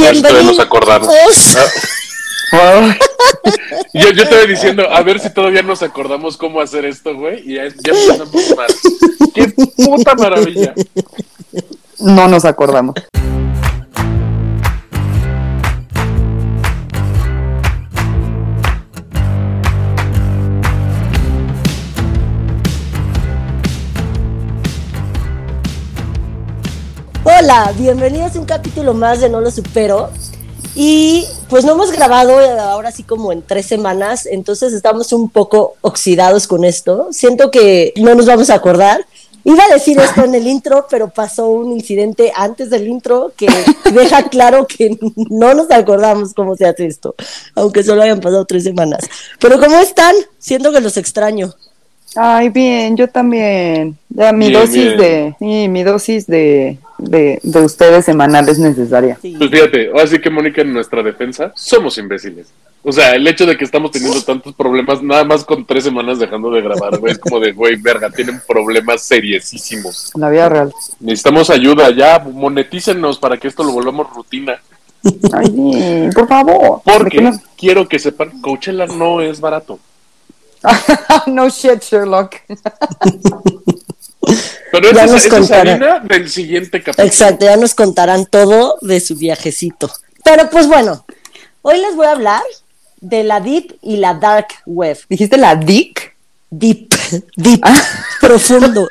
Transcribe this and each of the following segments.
Bienvenidos. nos acordamos. Ah. Yo, yo te voy diciendo, a ver si todavía nos acordamos cómo hacer esto, güey. Y ya, ya empezamos mal. ¡Qué puta maravilla! No nos acordamos. Hola, bienvenidos a un capítulo más de No lo supero. Y pues no hemos grabado eh, ahora sí como en tres semanas, entonces estamos un poco oxidados con esto. Siento que no nos vamos a acordar. Iba a decir esto en el intro, pero pasó un incidente antes del intro que deja claro que no nos acordamos cómo se hace esto, aunque solo hayan pasado tres semanas. Pero ¿cómo están? Siento que los extraño. Ay, bien, yo también. Ya mi Bien, dosis bien. de, sí, mi dosis de, de, de ustedes semanal es necesaria. Sí. Pues fíjate, así que Mónica, en nuestra defensa, somos imbéciles. O sea, el hecho de que estamos teniendo tantos problemas, nada más con tres semanas dejando de grabar, güey, es como de, güey, verga, tienen problemas seriosísimos. La vida real. Necesitamos ayuda, ya, monetícenos para que esto lo volvamos rutina. Ay, por favor. ¿De Porque quiero que sepan, Coachella no es barato. no shit, Sherlock. Pero Ya esa, nos del siguiente capítulo. Exacto, ya nos contarán todo de su viajecito. Pero pues bueno, hoy les voy a hablar de la Deep y la Dark Web. ¿Dijiste la Dick? Deep, deep, profundo.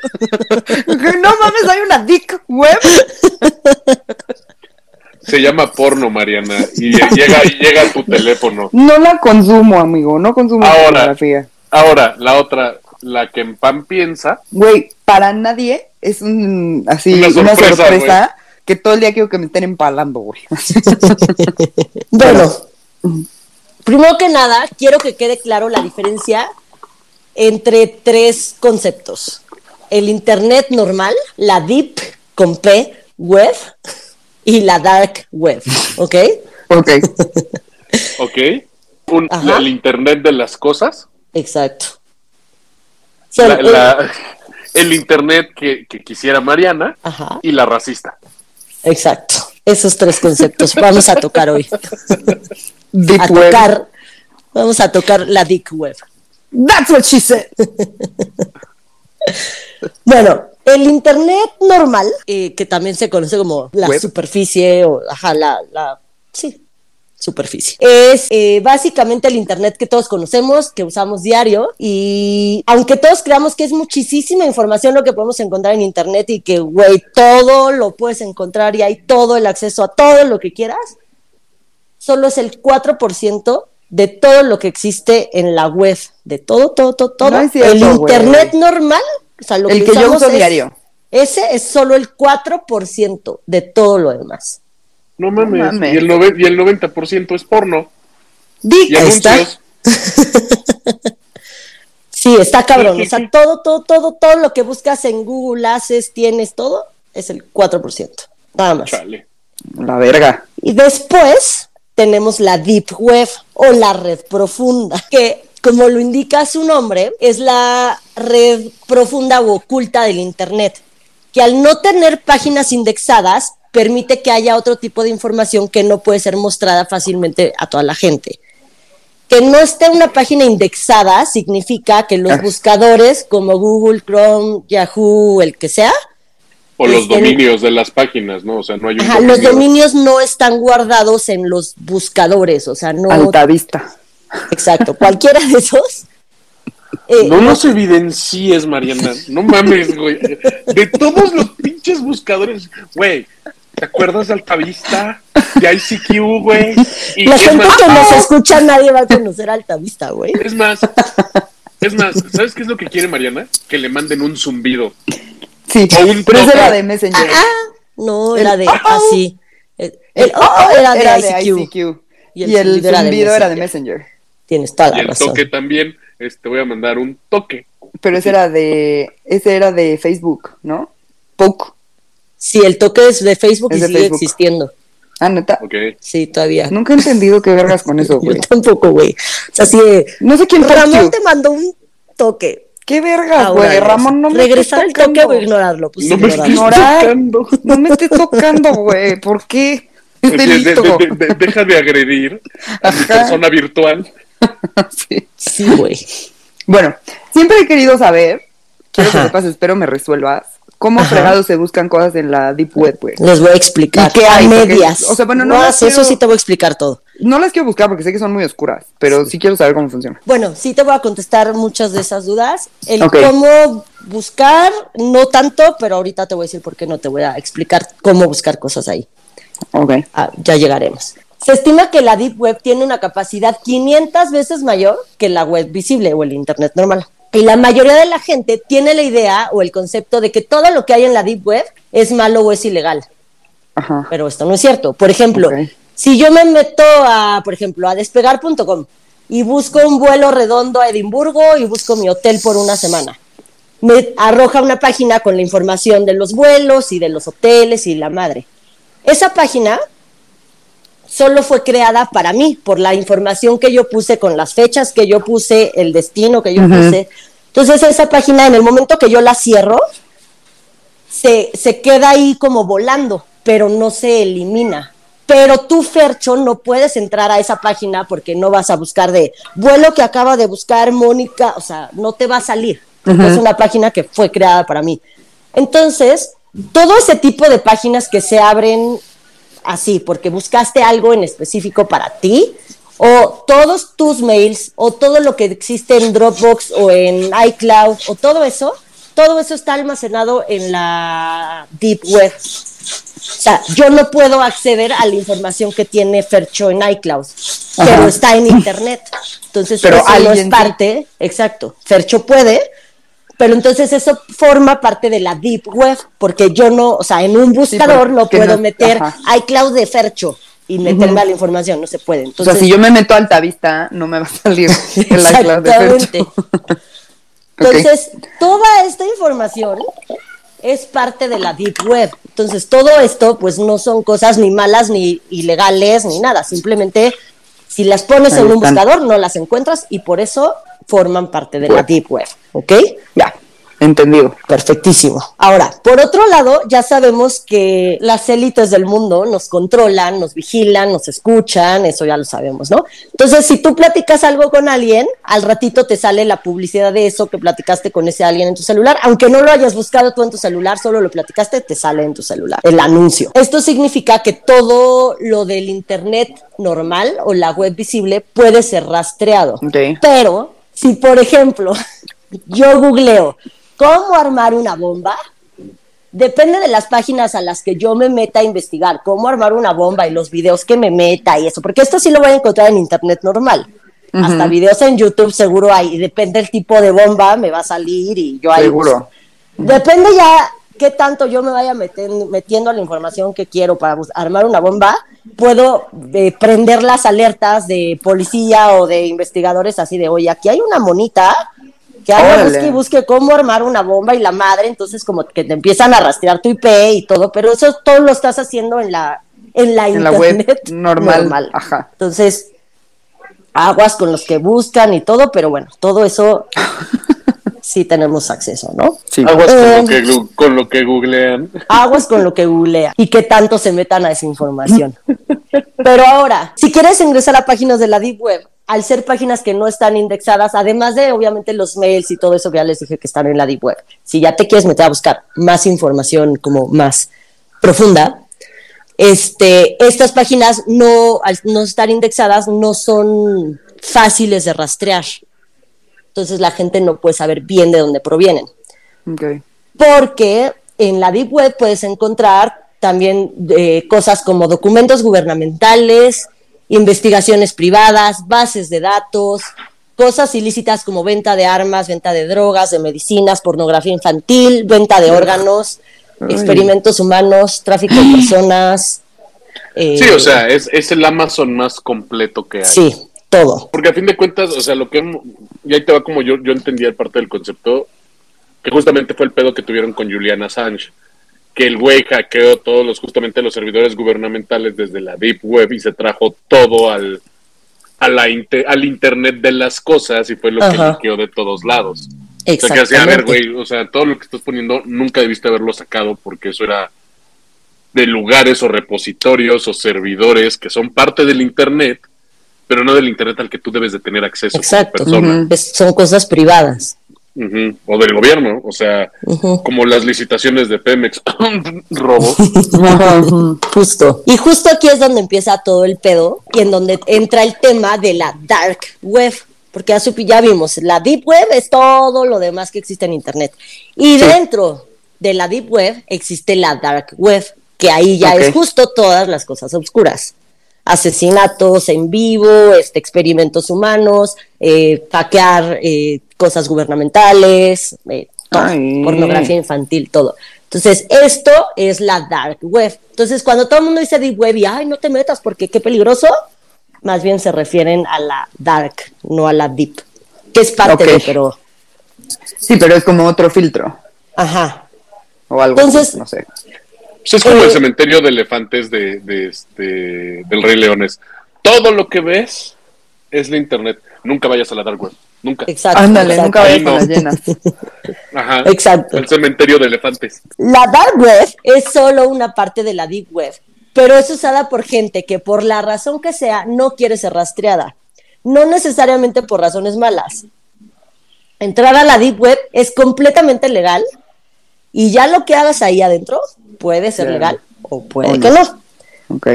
no mames, hay una Dick web. Se llama porno, Mariana, y llega, y llega a tu teléfono. No la consumo, amigo. No consumo Ahora. pornografía. Ahora, la otra, la que en pan piensa, Güey, para nadie es un así Una una sorpresa, sorpresa, que todo el día quiero que me estén empalando, güey. Bueno, primero que nada, quiero que quede claro la diferencia entre tres conceptos. El Internet normal, la Deep con P Web y la Dark Web, ¿ok? ok. ¿ok? Un- el Internet de las cosas, Exacto. O sea, la- el- la- el Internet que, que quisiera Mariana Ajá, y la racista. exacto. Esos tres conceptos vamos a tocar hoy. Deep A web. tocar, vamos a tocar la Deep Web. That's what she said. Bueno, el Internet normal, eh, que también se conoce como la Web. superficie o, ajá, la, la, sí, superficie. Es eh, básicamente el Internet que todos conocemos, que usamos diario y aunque todos creamos que es muchísima información lo que podemos encontrar en Internet y que, güey, todo lo puedes encontrar y hay todo el acceso a todo lo que quieras, solo es el 4% de todo lo que existe en la web, de todo, todo, todo, todo. No es cierto, el. Internet normal, o sea, lo El que yo usamos uso es- diario. Ese es solo el 4% de todo lo demás. No mames. mames. Y, el y el 90% es porno. Dick, Y ahí está. anuncios. Sí, está cabrón. O sea, todo, todo, todo, todo lo que buscas en Google, haces, tienes, todo, es el 4%. Nada más. Chale. La verga. Y después tenemos la Deep Web o la red profunda, que como lo indica su nombre, es la red profunda o oculta del Internet, que al no tener páginas indexadas, permite que haya otro tipo de información que no puede ser mostrada fácilmente a toda la gente. Que no esté una página indexada significa que los Ah. buscadores como Google, Chrome, Yahoo, el que sea, O los dominios de las páginas, ¿no? O sea, no hay un Ajá, los dominio- dominios no están guardados en los buscadores, o sea, no. Alta vista. Exacto, cualquiera de esos. eh, No nos evidencies, Mariana. No mames, güey. De todos los pinches buscadores, güey. ¿Te acuerdas de Altavista? De ICQ, güey. Y la es gente más, que nos escucha, nadie va a conocer Altavista, güey. es más, es más, ¿sabes qué es lo que quiere Mariana? Que le manden un zumbido. Sí. O un Pero toque. era de Messenger. Ah, no, El era de oh, así. El, El el oh, era de ICQ. ICQ. Y Y el zumbido era de era Messenger. Tienes toda Y la el razón. toque también. Este, voy a mandar un toque. Pero ese era de ese era de Facebook, ¿no? Poke. Sí, el toque es de Facebook Es y de sigue Facebook. existiendo. Ah, neta. Ok. Sí, todavía. Nunca he entendido qué vergas con eso, Yo güey. tampoco, güey. O sea, sí, de- No sé quién Ramón Ramón te mandó un toque. ¿Qué vergas, güey? Ramón, no me Regresar el estés toque tocando. o ignorarlo. Pues No me Ignorar. tocando. No me estés tocando, güey. ¿Por qué? Es De- de- delito. de- de- deja de agredir a mi persona virtual. Sí. Sí, güey. Bueno, siempre he querido saber, quiero que sepas, espero me resuelvas, cómo fregados se buscan cosas en la Deep Web, güey. Les voy a explicar. ¿Y qué hay? Porque, medias. o sea, bueno, no no las eso quiero- sí te voy a explicar todo. No las quiero buscar porque sé que son muy oscuras, pero sí quiero saber cómo funciona. Bueno, sí te voy a contestar muchas de esas dudas. El cómo buscar, no tanto, pero ahorita te voy a decir por qué no te voy a explicar cómo buscar cosas ahí. Ok. Ah, ya llegaremos. Se estima que la Deep Web tiene una capacidad 500 veces mayor que la web visible o el Internet normal. Y la mayoría de la gente tiene la idea o el concepto de que todo lo que hay en la Deep Web es malo o es ilegal. Ajá. Pero esto no es cierto. Por ejemplo, si yo me meto a, por ejemplo, a despegar.com y busco un vuelo redondo a Edimburgo y busco mi hotel por una semana, me arroja una página con la información de los vuelos y de los hoteles y la madre. Esa página solo fue creada para mí, por la información que yo puse, con las fechas que yo puse, el destino que yo puse. Entonces esa página, en el momento que yo la cierro, se, se queda ahí como volando, pero no se elimina. Pero tú, Fercho, no puedes entrar a esa página porque no vas a buscar de vuelo que acaba de buscar Mónica, o sea, no te va a salir. Es una página que fue creada para mí. Entonces, todo ese tipo de páginas que se abren así, porque buscaste algo en específico para ti, o todos tus mails, o todo lo que existe en Dropbox o en iCloud, o todo eso, todo eso está almacenado en la Deep Web. O sea, yo no puedo acceder a la información que tiene Fercho en iCloud, Ajá. pero está en Internet. Entonces, Pero eso no es parte, exacto. Fercho puede, pero entonces eso forma parte de la Deep Web, porque yo no, o sea, en un buscador no puedo no- meter ajá. iCloud de Fercho y meterme a la información, no se puede. O Entonces, sea, si yo me meto a Altavista, no me va a salir el iCloud de Fercho. Entonces, toda esta información es parte de la Deep Web. Entonces, todo esto, pues no son cosas ni malas, ni ilegales, ni nada. Simplemente, si las pones Ahí en un están. buscador, no las encuentras y por eso forman parte de la. Deep Web. ¿Ok? Ya, entendido. Perfectísimo. Ahora, por otro lado, ya sabemos que las élites del mundo nos controlan, nos vigilan, nos escuchan, eso ya lo sabemos, ¿no? Entonces, si tú platicas algo con alguien, al ratito te sale la publicidad de eso que platicaste con ese alguien en tu celular, aunque no lo hayas buscado tú en tu celular, solo lo platicaste, te sale en tu celular el anuncio. Esto significa que todo lo del internet normal o la web visible puede ser rastreado. Ok. Pero si, por ejemplo, yo googleo cómo armar una bomba, depende de las páginas a las que yo me meta a investigar cómo armar una bomba y los videos que me meta y eso, porque esto sí lo voy a encontrar en internet normal. Hasta videos en YouTube seguro hay, y depende del tipo de bomba, me va a salir y yo ahí. Seguro. busco. Depende ya qué tanto yo me vaya meten- metiendo la información que quiero para armar una bomba, puedo eh, prender las alertas de policía o de investigadores así de, oye, aquí hay una monita que Órale. busque y busque cómo armar una bomba y la madre, entonces como que te empiezan a rastrear tu IP y todo, pero eso todo lo estás haciendo en la en la En la web internet normal, ajá. Entonces, aguas con los que buscan y todo, pero bueno, todo eso sí tenemos acceso, ¿no? Sí. Aguas con, Eh. lo que, gu- con lo que googlean. Aguas con lo que googlean y que tanto se metan a esa información. Pero ahora, si quieres ingresar a páginas de la Deep Web, al ser páginas que no están indexadas, además de obviamente los mails y todo eso que ya les dije que están en la Deep Web, si ya te quieres meter a buscar más información como más profunda, este, estas páginas no, al no estar indexadas, no son fáciles de rastrear. Entonces la gente no puede saber bien de dónde provienen porque en la Deep Web puedes encontrar también eh, cosas como documentos gubernamentales, investigaciones privadas, bases de datos, cosas ilícitas como venta de armas, venta de drogas, de medicinas, pornografía infantil, venta de órganos, Ay. experimentos humanos, tráfico de personas. eh, Sí, o sea, es, es el Amazon más completo que hay. Sí, todo. Porque a fin de cuentas, o sea, lo que... Y ahí te va como yo, yo entendía parte del concepto, que justamente fue el pedo que tuvieron con Julian Assange, que el güey hackeó todos los, justamente los servidores gubernamentales desde la Deep Web y se trajo todo al, a la al Internet de las cosas y fue lo que liqueó de todos lados. O sea, que así, a ver, güey, o sea, todo lo que estás poniendo nunca debiste haberlo sacado porque eso era de lugares o repositorios o servidores que son parte del Internet, pero no del Internet al que tú debes de tener acceso Exacto. como persona. Es- son cosas privadas. O del gobierno, o sea, como las licitaciones de Pemex. Robo. Justo. Y justo aquí es donde empieza todo el pedo y en donde entra el tema de la dark web. Porque ya, ya vimos, la deep web es todo lo demás que existe en Internet. Y dentro de la deep web existe la dark web, que ahí ya es justo todas las cosas oscuras. Asesinatos en vivo, este, experimentos humanos, eh, hackear eh, cosas gubernamentales, eh, todo, pornografía infantil, todo. Entonces, esto es la dark web. Entonces, cuando todo el mundo dice deep web y, ay, no te metas porque qué peligroso, más bien se refieren a la dark, no a la deep, que es parte Ok. de, pero, Sí, pero es como otro filtro ajá. o algo. Entonces- así, no sé. Pues es como Eh, el cementerio de elefantes de, de este, del Rey Leones. Todo lo que ves es la internet. Nunca vayas a la dark web. Nunca. Exacto. Ándale, exacto. nunca vayas no. las llenas. Ajá. Exacto. El cementerio de elefantes. La dark web es solo una parte de la deep web, pero es usada por gente que por la razón que sea no quiere ser rastreada, no necesariamente por razones malas. Entrar a la deep web es completamente legal y ya lo que hagas ahí adentro puede ser legal o puede O que no. no. Ok.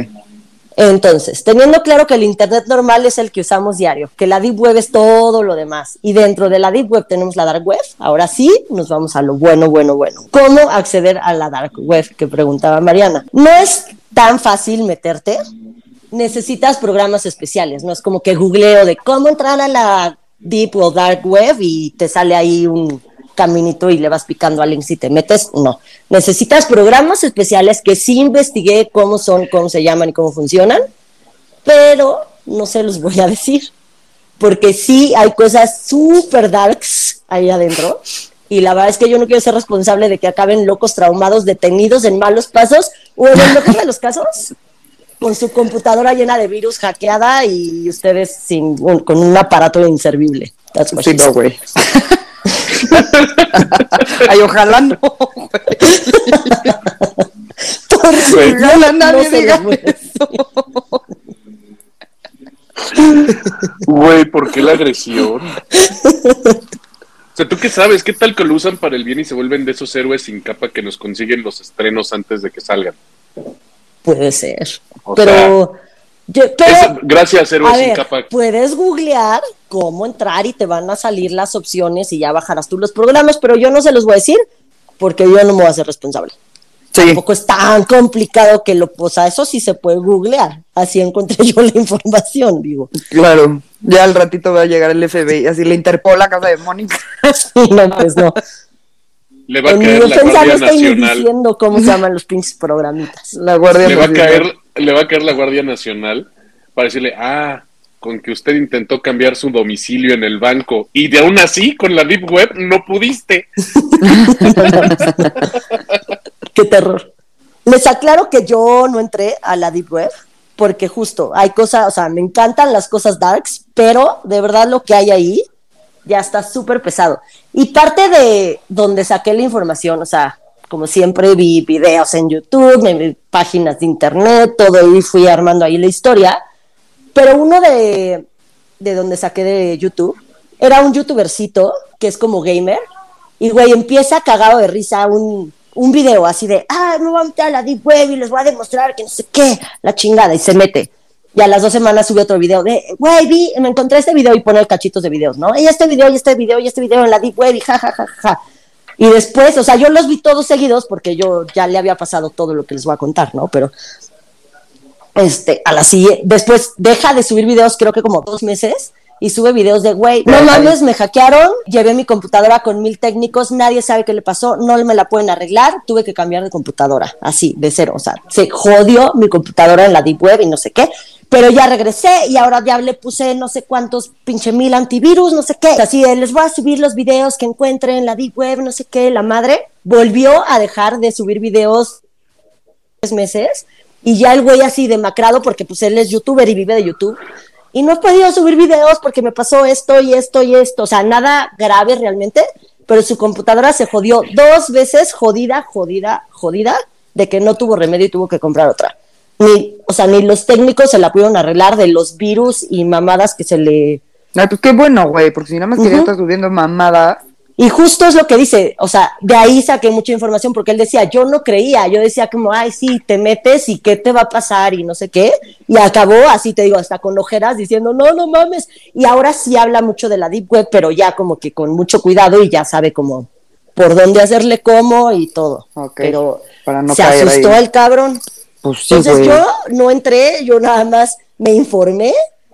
Entonces, teniendo claro que el Internet normal es el que usamos diario, que la Deep Web es todo lo demás, y dentro de la Deep Web tenemos la Dark Web, ahora sí nos vamos a lo bueno, bueno, bueno. ¿Cómo acceder a la Dark Web? Que preguntaba Mariana. No es tan fácil meterte, necesitas programas especiales, no es como que googleo de cómo entrar a la Deep o Dark Web y te sale ahí un caminito y le vas picando al link si te metes, no. Necesitas programas especiales que sí investigué cómo son, cómo se llaman y cómo funcionan, pero no se los voy a decir, porque sí hay cosas súper darks ahí adentro. Y la verdad es que yo no quiero ser responsable de que acaben locos traumados, detenidos en malos pasos, o en el mejor de los casos, con su computadora llena de virus hackeada y ustedes sin con un aparato inservible. That's what Sí, no, güey. Ay, ojalá no. Güey. Ojalá nadie No se diga eso. Güey, ¿por qué la agresión? O sea, ¿tú qué sabes? ¿Qué tal que lo usan para el bien y se vuelven de esos héroes sin capa que nos consiguen los estrenos antes de que salgan? Puede ser. O pero, yo- pero Es- gracias, héroes a sin ver, capa. puedes googlear cómo entrar y te van a salir las opciones y ya bajarás tú los programas, pero yo no se los voy a decir porque yo no me voy a hacer responsable. Sí, Tampoco es tan complicado que lo, o sea, eso sí se puede googlear. Así encontré yo la información, digo. claro. Ya al ratito va a llegar el FBI, así le Interpol a casa de Mónica. no, pues no. Le va a En mi caer la defensa no Guardia ni Nacional. diciendo cómo se llaman los pinches programitas. La Guardia Le va a caer, le va a caer la Guardia Nacional para decirle, ah, con que usted intentó cambiar su domicilio en el banco y de aún así con la Deep Web no pudiste. Qué terror. Les aclaro que yo no entré a la Deep Web porque justo hay cosas, o sea, me encantan las cosas darks, pero de verdad lo que hay ahí ya está súper pesado. Y parte de donde saqué la información, o sea, como siempre vi videos en YouTube, páginas de internet, todo y fui armando ahí la historia, pero uno de, de donde saqué de YouTube era un youtubercito que es como gamer y güey empieza cagado de risa un, un video así de, ah, me voy a meter a la Deep Web y les voy a demostrar que no sé qué, la chingada, y se mete. Y a las dos semanas sube otro video de, güey, vi, me encontré este video y pone cachitos de videos, ¿no? Y este video, y este video, y este video en la Deep Web y ja, ja, ja, ja. Y después, o sea, yo los vi todos seguidos porque yo ya le había pasado todo lo que les voy a contar, ¿no? Pero este, a la siguiente, después deja de subir videos, creo que como dos meses, y sube videos de, güey, no mames, me hackearon, llevé mi computadora con mil técnicos, nadie sabe qué le pasó, no me la pueden arreglar, tuve que cambiar de computadora, así, de cero, o sea, se jodió mi computadora en la Deep Web y no sé qué, pero ya regresé y ahora ya le puse no sé cuántos pinche mil antivirus, no sé qué, así, de, les voy a subir los videos que encuentre en la Deep Web, no sé qué, la madre volvió a dejar de subir videos tres meses y ya el güey así demacrado porque pues él es youtuber y vive de YouTube y no he podido subir videos porque me pasó esto y esto y esto, o sea, nada grave realmente, pero su computadora se jodió dos veces, jodida, jodida, jodida, de que no tuvo remedio y tuvo que comprar otra. Ni, o sea, ni los técnicos se la pudieron arreglar de los virus y mamadas que se le... Ay, pues qué bueno, güey, porque si nada más quería Ujú. estar subiendo mamada. Y justo es lo que dice, o sea, de ahí saqué mucha información porque él decía, yo no creía, yo decía como, ay, sí, te metes y qué te va a pasar y no sé qué, y acabó así, te digo, hasta con ojeras diciendo, no, no mames, y ahora sí habla mucho de la Deep Web, pero ya como que con mucho cuidado y ya sabe como por dónde hacerle cómo y todo, Ok, pero para no se asustó ahí. el cabrón. Pues sí, Entonces güey. yo no entré, yo nada más me informé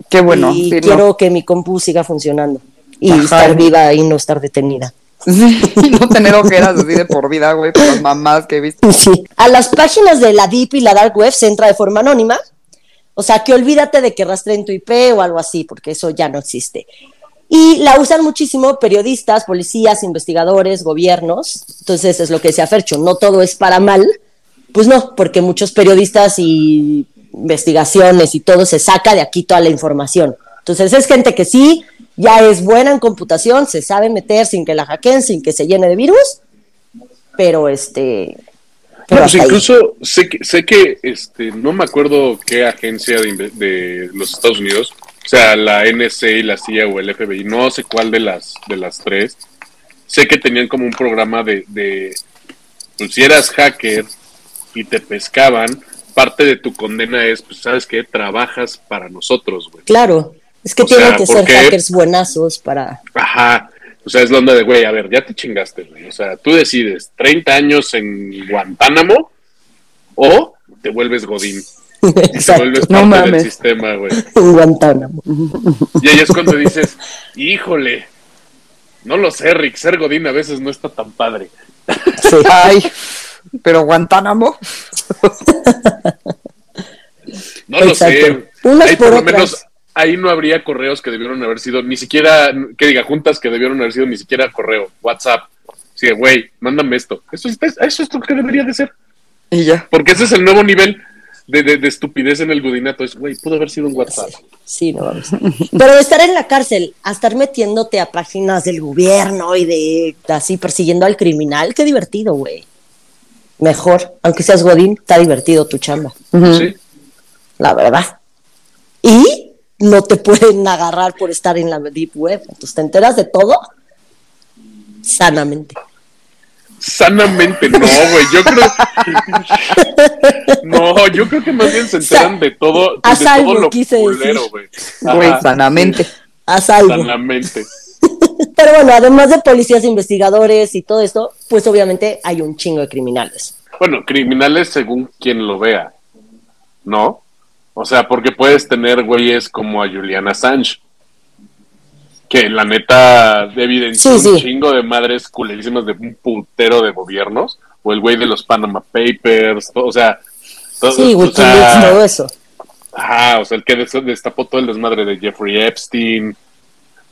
Qué bueno. y sí, no. quiero que mi compu siga funcionando y Ajá. estar viva y no estar detenida. Sí, no tener ojeras así de por vida, güey, por las mamás que he visto. Sí. A las páginas de la Deep y la Dark Web se entra de forma anónima. O sea, que olvídate de que rastreen tu IP o algo así, porque eso ya no existe. Y la usan muchísimo periodistas, policías, investigadores, gobiernos. Entonces es lo que decía Fercho, no todo es para mal. Pues no, porque muchos periodistas y investigaciones y todo se saca de aquí toda la información. Entonces es gente que sí, ya es buena en computación, se sabe meter sin que la hackeen, sin que se llene de virus, pero este... No, pues ahí. incluso sé que, sé que este, no me acuerdo qué agencia de, de los Estados Unidos, o sea, la NSA, la CIA o el FBI, no sé cuál de las, de las tres, sé que tenían como un programa de, de pues si eras hacker y te pescaban, parte de tu condena es, pues, ¿sabes qué? Trabajas para nosotros, güey. Claro, es que O tienen sea, que ¿por ser qué? hackers buenazos para... Ajá. O sea, es la onda de, güey, a ver, ya te chingaste, güey. O sea, tú decides 30 años en Guantánamo o te vuelves Godín. Y te Exacto, vuelves No parte del sistema, güey. en Guantánamo. Y ahí es cuando dices, híjole, no lo sé, Rick, ser Godín a veces no está tan padre. Sí. Ay, pero Guantánamo. No lo sé. Unas Ahí por por lo otras. menos ahí no habría correos que debieron haber sido, ni siquiera, que diga, juntas que debieron haber sido ni siquiera correo, WhatsApp. Sí, güey, mándame esto. Eso es, eso es lo que debería de ser. Y ya. Porque ese es el nuevo nivel de, de- de estupidez en el godinato. Es, güey, pudo haber sido un WhatsApp. Sí, no vamos. Pero estar en la cárcel a estar metiéndote a páginas del gobierno y de así persiguiendo al criminal, qué divertido, güey. Mejor, aunque seas Godín, está divertido tu chamba. Sí. la verdad. Y no te pueden agarrar por estar en la deep web. Entonces te enteras de todo sanamente. Sanamente, no, güey. Yo creo. no, yo creo que más bien se enteran de todo, A de salvo, todo lo quise culero, decir. güey. Sanamente. Haz algo. Sanamente. Pero bueno, además de policías, investigadores y todo esto, pues obviamente hay un chingo de criminales. Bueno, criminales según quien lo vea, ¿no? O sea, porque puedes tener güeyes como a Julian Assange, que la neta evidenció Sí, un chingo de madres culerísimas de un putero de gobiernos, o el güey de los Panama Papers, o sea... todo- Sí, o sea, todo eso. Ajá, o sea, el que des- destapó todo el desmadre de Jeffrey Epstein.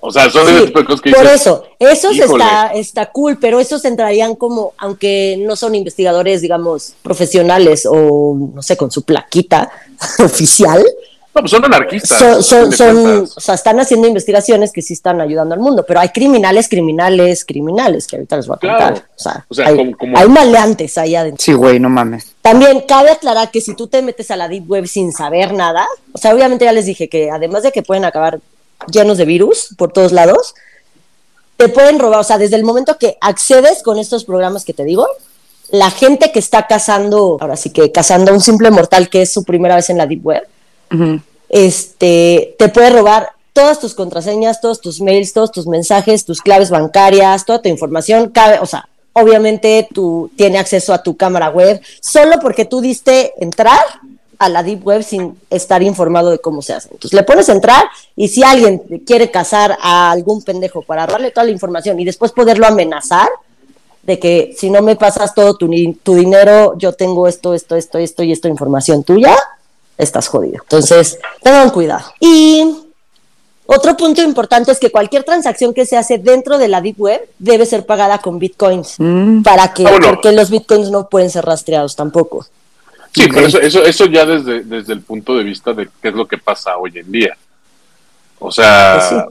O sea, son Sí, ese tipo de cosas que por dices, eso, esos "Híjole". está, está cool, pero esos entrarían como, aunque no son investigadores, digamos, profesionales o no sé, con su plaquita oficial, No, pues son anarquistas. son, son, o sea, están haciendo investigaciones que sí están ayudando al mundo, pero hay criminales, criminales, criminales, que ahorita les voy a Claro. contar. O sea, O sea, hay, como- como- hay maleantes ahí adentro. Sí, güey, no mames. También cabe aclarar que si tú te metes a la Deep Web sin saber nada, o sea, obviamente ya les dije que además de que pueden acabar llenos de virus por todos lados, te pueden robar, o sea, desde el momento que accedes con estos programas que te digo, la gente que está cazando, ahora sí que cazando a un simple mortal que es su primera vez en la Deep Web, este, te puede robar todas tus contraseñas, todos tus mails, todos tus mensajes, tus claves bancarias, toda tu información, cabe, o sea, obviamente tú tiene acceso a tu cámara web solo porque tú diste entrar a la deep web sin estar informado de cómo se hace. Entonces le pones entrar y si alguien quiere cazar a algún pendejo para darle toda la información y después poderlo amenazar de que si no me pasas todo tu, tu dinero, yo tengo esto, esto, esto, esto y esta información tuya, estás jodido. Entonces, tengan cuidado. Y otro punto importante es que cualquier transacción que se hace dentro de la Deep Web debe ser pagada con bitcoins. Mm. Para que, Ah, porque los bitcoins no pueden ser rastreados tampoco. Sí, pero eso, eso, eso ya desde, desde el punto de vista de qué es lo que pasa hoy en día. O sea,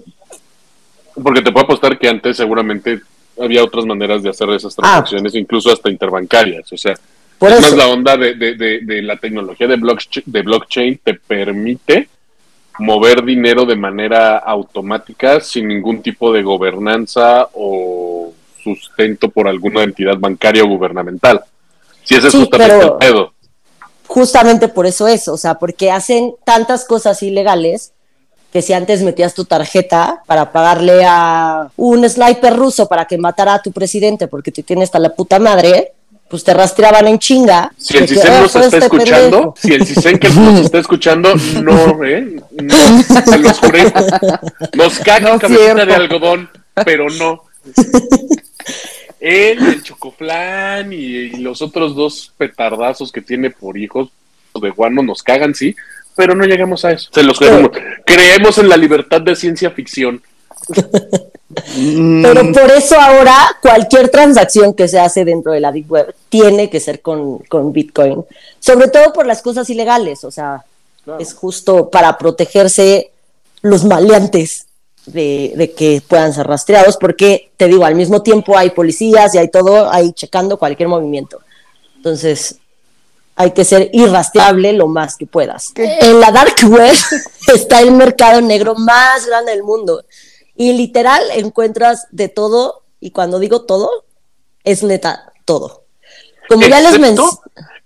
porque te puedo apostar que antes seguramente había otras maneras de hacer esas transacciones, incluso hasta interbancarias. O sea, Por es eso. más la onda de, de- de- de la tecnología de blockchain, de blockchain te permite mover dinero de manera automática sin ningún tipo de gobernanza o sustento por alguna entidad bancaria o gubernamental. Si ese es Sí, justamente pero- el pedo. Justamente por eso es, o sea, porque hacen tantas cosas ilegales que si antes metías tu tarjeta para pagarle a un sniper ruso para que matara a tu presidente porque te tiene hasta la puta madre, pues te rastreaban en chinga. Si el que, CISEN "Ah, nos está este escuchando, pendejo". si el CISEN que nos está escuchando, no, ¿eh? No, se los juré. Nos cagan No, cabecita cierto. de algodón, pero no. Él, el chocoflán y, y los otros dos petardazos que tiene por hijos de guano nos cagan, sí, pero no llegamos a eso. Se los creemos. Creemos en la libertad de ciencia ficción. Mm, Pero por eso ahora cualquier transacción que se hace dentro de la Deep Web tiene que ser con, con Bitcoin, sobre todo por las cosas ilegales, o sea, Claro. es justo para protegerse los maleantes de, de que puedan ser rastreados, porque te digo, al mismo tiempo hay policías y hay todo ahí checando cualquier movimiento. Entonces, hay que ser irrastreable lo más que puedas. En la dark web está el mercado negro más grande del mundo. Y literal encuentras de todo, y cuando digo todo, es neta todo. Como ya les mencioné.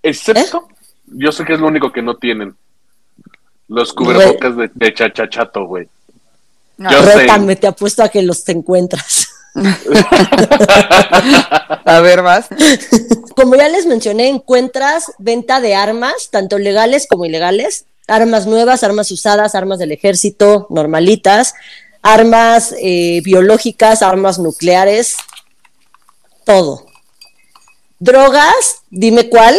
Excepto, excepto, yo sé que es lo único que no tienen. Los cubrebocas de, de chachachato, güey. Yo sé. Rétame, te apuesto a que los te encuentras. A ver, más. Como ya les mencioné, encuentras venta de armas, tanto legales como ilegales, armas nuevas, armas usadas, armas del ejército, normalitas, armas eh, biológicas, armas nucleares, todo. Drogas, dime cuál,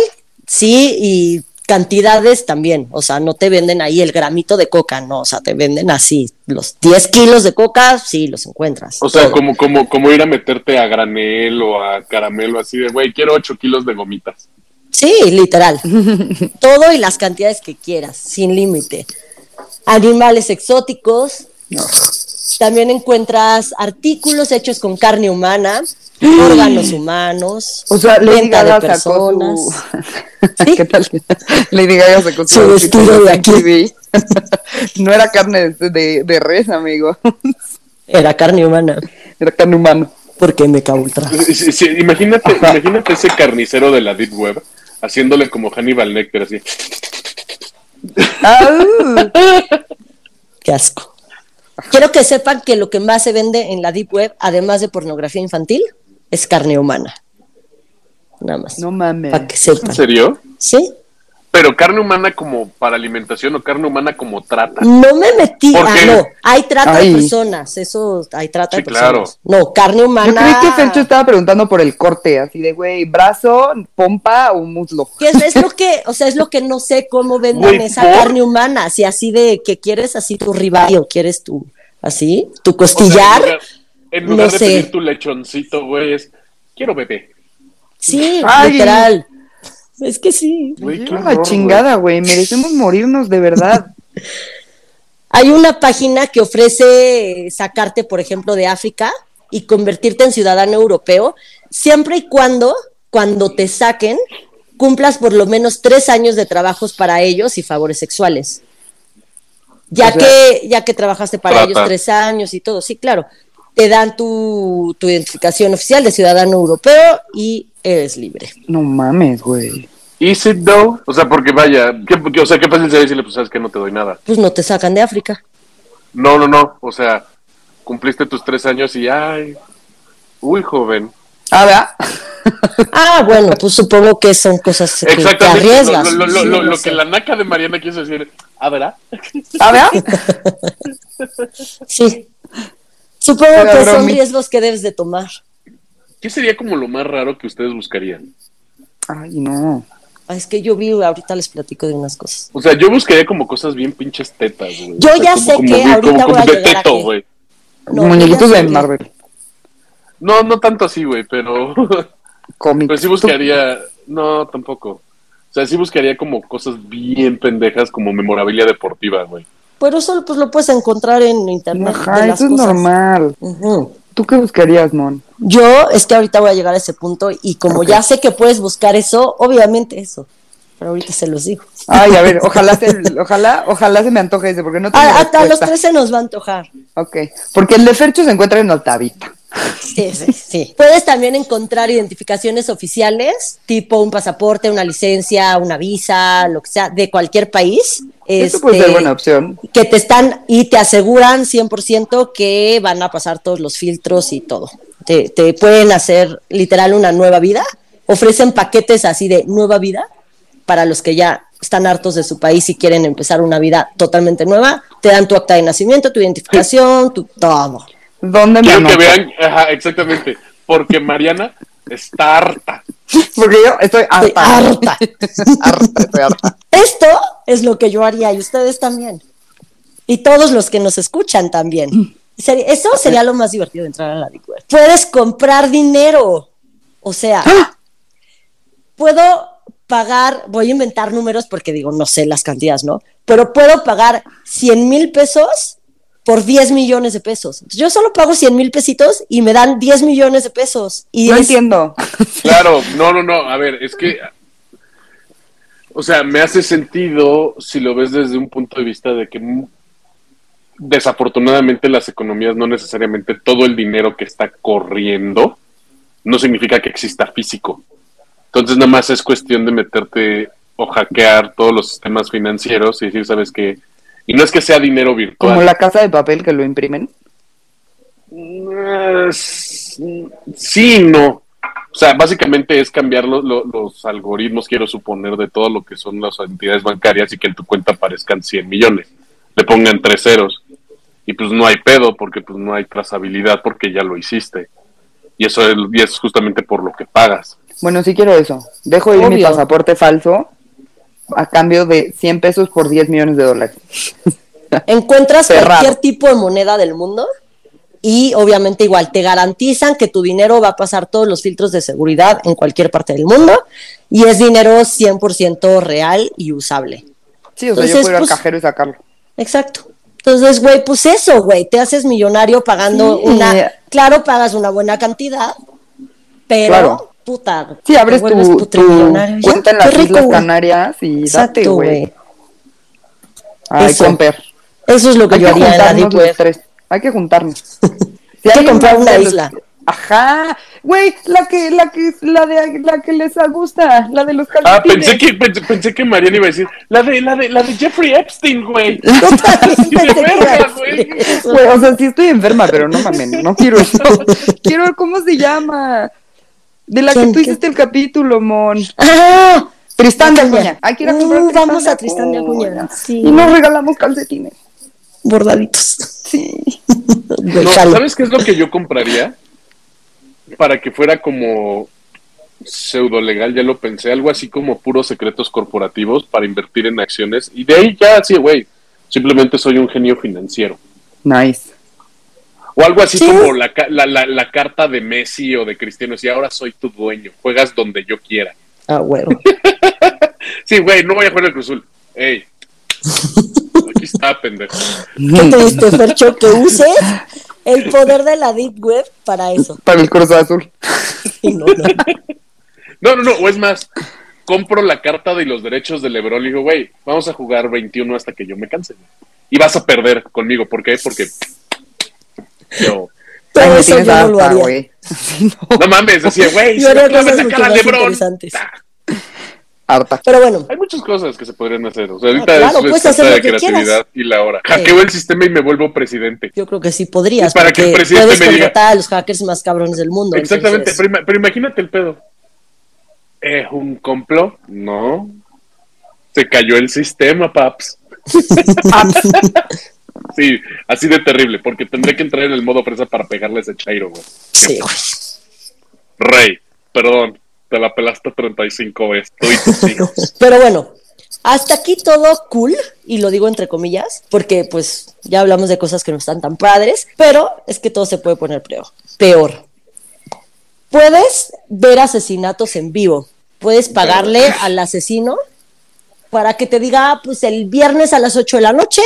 sí, y cantidades también, o sea, no te venden ahí el gramito de coca, no, o sea, te venden así, los 10 kilos de coca, sí, los encuentras. O sea, todo. como, como, como ir a meterte a granel o a caramelo así de, güey, quiero 8 kilos de gomitas. Sí, literal. Todo y las cantidades que quieras, sin límite. Animales exóticos. También encuentras artículos hechos con carne humana, órganos humanos, O sea, Lady venta de Gaga sacó personas. su... ¿Sí? ¿Qué tal? Lady Gaga sacó Su vestido de aquí. MTV. no era carne de, de, de res, amigo. Era carne humana, Era carne humana. porque me ultra. Sí, sí, imagínate, imagínate ese carnicero de la Deep Web haciéndole como Hannibal Lecter así. Ah, Qué asco. Quiero que sepan que lo que más se vende en la Deep Web, además de pornografía infantil, es carne humana. Nada más. no mames. Para que ¿En serio? ¿Sí? Pero carne humana como para alimentación o carne humana como trata. No me metí. ¿Por Ah, qué? no. Hay trata Ay. de personas. Eso, hay trata Sí, de personas. claro. No, carne humana. Yo creí que Fercho estaba preguntando por el corte, así de, güey, brazo, pompa o muslo. Que es, es lo que, o sea, es lo que no sé cómo venden esa ¿por? carne humana. Si así de que quieres así tu ribeye o quieres tu, así, tu O sea, costillar. En lugar, no de sé. pedir tu lechoncito, güey, es quiero bebé. sí, Ay. literal. Es que sí. Güey, qué la horror, chingada, güey. Merecemos morirnos de verdad. Hay una página que ofrece sacarte, por ejemplo, de África y convertirte en ciudadano europeo, siempre y cuando, cuando te saquen, cumplas por lo menos tres años de trabajos para ellos y favores sexuales. Ya O sea- que, ya que trabajaste para Trata. ellos tres años y todo, sí, claro. Te dan tu, tu identificación oficial de ciudadano europeo y eres libre. No mames, güey. Is it though? O sea, porque vaya, ¿qué, qué- o sea, qué fácil sería decirle, pues sabes que no te doy nada. Pues no te sacan de África. No, no, no. O sea, cumpliste tus tres años y ay, uy, joven. Ah, ¿verdad? Ah, bueno, pues supongo que son cosas que te arriesgas. Lo, lo- lo- Sí, lo- que la naca de Mariana quiso decir, ah, ¿verdad? Ah, ¿verdad? Sí. Supongo que son riesgos que debes de tomar. ¿Qué sería como lo más raro que ustedes buscarían? Ay, no. Ah, Es que yo vi, ahorita les platico de unas cosas. O sea, yo buscaría como cosas bien pinches tetas, güey. Yo O sea, ya como- sé como que bien- ahorita como- voy a como de llegar teto, güey. No, Muñequitos de que- Marvel. No, no tanto así, güey, pero, Cómics. pero sí buscaría, no, tampoco. O sea, sí buscaría como cosas bien pendejas como memorabilia deportiva, güey. Pero eso pues lo puedes encontrar en internet. de Ajá, las eso es normal. Ujú. ¿Tú qué buscarías, Mon? Yo es que ahorita voy a llegar a ese punto y como ya sé que puedes buscar eso, obviamente eso. Pero ahorita se los digo. Ay, a ver, ojalá se, ojalá, ojalá se me antoje ese, porque no tengo A- hasta los tres se nos va a antojar. Ok, porque el de Fercho se encuentra en Altavita. Sí, sí, sí. Puedes también encontrar identificaciones oficiales, tipo un pasaporte, una licencia, una visa, lo que sea, de cualquier país. Eso puede ser buena opción. que te están y te aseguran 100% que van a pasar todos los filtros y todo. Te, te pueden hacer literal una nueva vida. Ofrecen paquetes así de nueva vida para los que ya están hartos de su país y quieren empezar una vida totalmente nueva. Te dan tu acta de nacimiento, tu identificación, tu todo. ¿Dónde me Quiero que vean, ajá, exactamente, porque Mariana está harta. Porque yo estoy Estoy harta. harta. harta, estoy harta. Esto es lo que yo haría y ustedes también. Y todos los que nos escuchan también. Eso sería lo más divertido de entrar a la Deep Web. Puedes comprar dinero. O sea, puedo pagar, voy a inventar números porque digo, no sé las cantidades, ¿no? Pero puedo pagar 100 mil pesos por 10 millones de pesos. Entonces, yo solo pago 100 mil pesitos y me dan 10 millones de pesos. Y No es- entiendo. Claro, no, no, no, a ver, es que, o sea, me hace sentido si lo ves desde un punto de vista de que desafortunadamente las economías no necesariamente todo el dinero que está corriendo no significa que exista físico. Entonces nada más es cuestión de meterte o hackear todos los sistemas financieros y decir, ¿sabes qué? Y no es que sea dinero virtual. Como la casa de papel que lo imprimen. Eh, Sí, no. O sea, básicamente es cambiar lo- lo- los algoritmos, quiero suponer, de todo lo que son las entidades bancarias y que en tu cuenta aparezcan 100 millones. Le pongan tres ceros. Y pues no hay pedo porque pues no hay trazabilidad porque ya lo hiciste. Y eso es, y es justamente por lo que pagas. Bueno, sí quiero eso. Dejo ir mi pasaporte falso a cambio de 100 pesos por 10 millones de dólares. encuentras Cerrado. cualquier tipo de moneda del mundo y obviamente igual te garantizan que tu dinero va a pasar todos los filtros de seguridad en cualquier parte del mundo y es dinero 100% real y usable. Sí, o sea, yo puedo ir al pues- cajero y sacarlo. Exacto. Entonces, güey, pues eso, güey, te haces millonario pagando Sí. una, claro, pagas una buena cantidad, pero Claro. Puta, Sí, abres te tu, tu cuenta en las rico, Islas. Canarias y date, Exacto, güey. güey. Ay, Eso. comper. Eso es lo que Hay yo que haría en la tres. Hay que juntarnos. Si Hay que comprar una los- isla. Ajá. Güey, la que, la que, la de, la que les gusta, la de los Ah, calcetines. pensé que, pensé, pensé que Mariana iba a decir, la de, la de, la de Jeffrey Epstein, güey. Güey. O sea, sí estoy enferma, pero no mames, no quiero eso. quiero ver cómo se llama. De la que tú ¿Qué? hiciste el capítulo, Mon. ¡Ah! Tristán de Acuña. Hay que ir a Uh, comprar Tristán vamos a Tristán de Acuña. Sí. Y nos regalamos calcetines. Bordaditos. Sí. No. ¿sabes qué es lo que yo compraría? Para que fuera como pseudo legal, ya lo pensé, algo así como puros secretos corporativos para invertir en acciones. Y de ahí ya, sí, güey, simplemente soy un genio financiero. Nice. O algo así Sí. como la, ca- la, la, la carta de Messi o de Cristiano, y ahora soy tu dueño, juegas donde yo quiera. Ah, güey. Sí, güey, no voy a jugar el Cruzul. Ey, aquí está, pendejo. ¿Qué te diste, Fercho? Que uses el poder de la Deep Web para eso. Para el Cruz Azul. Y no, no. No, no, no, o es más, compro la carta de los derechos de Lebron y digo, güey, vamos a jugar 21 hasta que yo me canse. Y vas a perder conmigo, ¿por qué? Porque yo, Todo eso yo no lo haría. no, no mames, así, güey, Yo haría cosas mucho más interesantes. Harta. Pero bueno, Hay muchas cosas que se podrían hacer. O sea, ahorita Ah, claro, es, es hacer de creatividad quieras. y la hora. Hackeo el sistema y me vuelvo presidente. yo creo que sí podrías. Y para que el presidente puedes me diga- a los hackers más cabrones del mundo. Exactamente, entonces- pero, pero imagínate el pedo. ¿Es un complot? No. Se cayó el sistema, paps. Sí, así de terrible, porque tendré que entrar en el modo fresa para pegarle ese chairo, güey. Sí, güey. Rey, perdón, te la pelaste 35 veces, tú y tus hijos. Pero bueno, hasta aquí todo cool, y lo digo entre comillas, porque pues ya hablamos de cosas que no están tan padres, pero es que todo se puede poner peor. peor. Puedes ver asesinatos en vivo, puedes pagarle al asesino para que te diga, ah, pues el viernes a las 8 de la noche,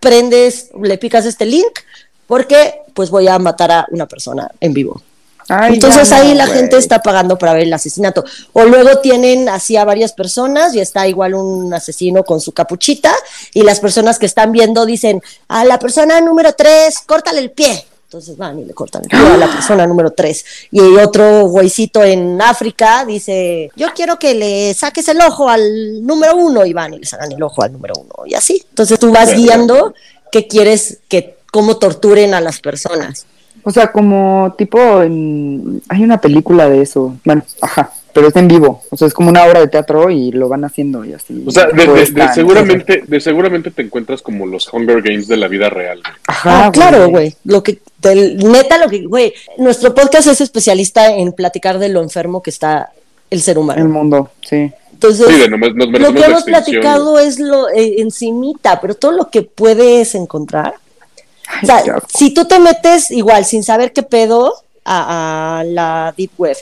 prendes, le picas este link porque pues voy a matar a una persona en vivo. Ay, Entonces ahí la gente está pagando para ver el asesinato. O luego tienen así a varias personas y está igual un asesino con su capuchita y las personas que están viendo dicen, a la persona número tres, córtale el pie. Entonces van y le cortan el pie a la persona número tres. Y otro güeycito en África dice, yo quiero que le saques el ojo al número uno y van y le sacan el ojo al número uno y así. Entonces tú vas guiando qué quieres que, cómo torturen a las personas. O sea, como tipo, en- hay una película de eso. Bueno, ajá, pero es en vivo. O sea, es como una obra de teatro y lo van haciendo y así. O sea, de, de- de Cuestan, seguramente, de seguramente te encuentras como los Hunger Games de la vida real. güey. Ajá, Ah, claro, güey. Lo que, del- neta, lo que, güey, nuestro podcast es especialista en platicar de lo enfermo que está el ser El humano. mundo, sí. Entonces, Sí, de nomás nos lo que hemos platicado es lo eh, encimita, pero todo lo que puedes encontrar. Ay, O sea, si tú te metes igual sin saber qué pedo a, a la Deep Web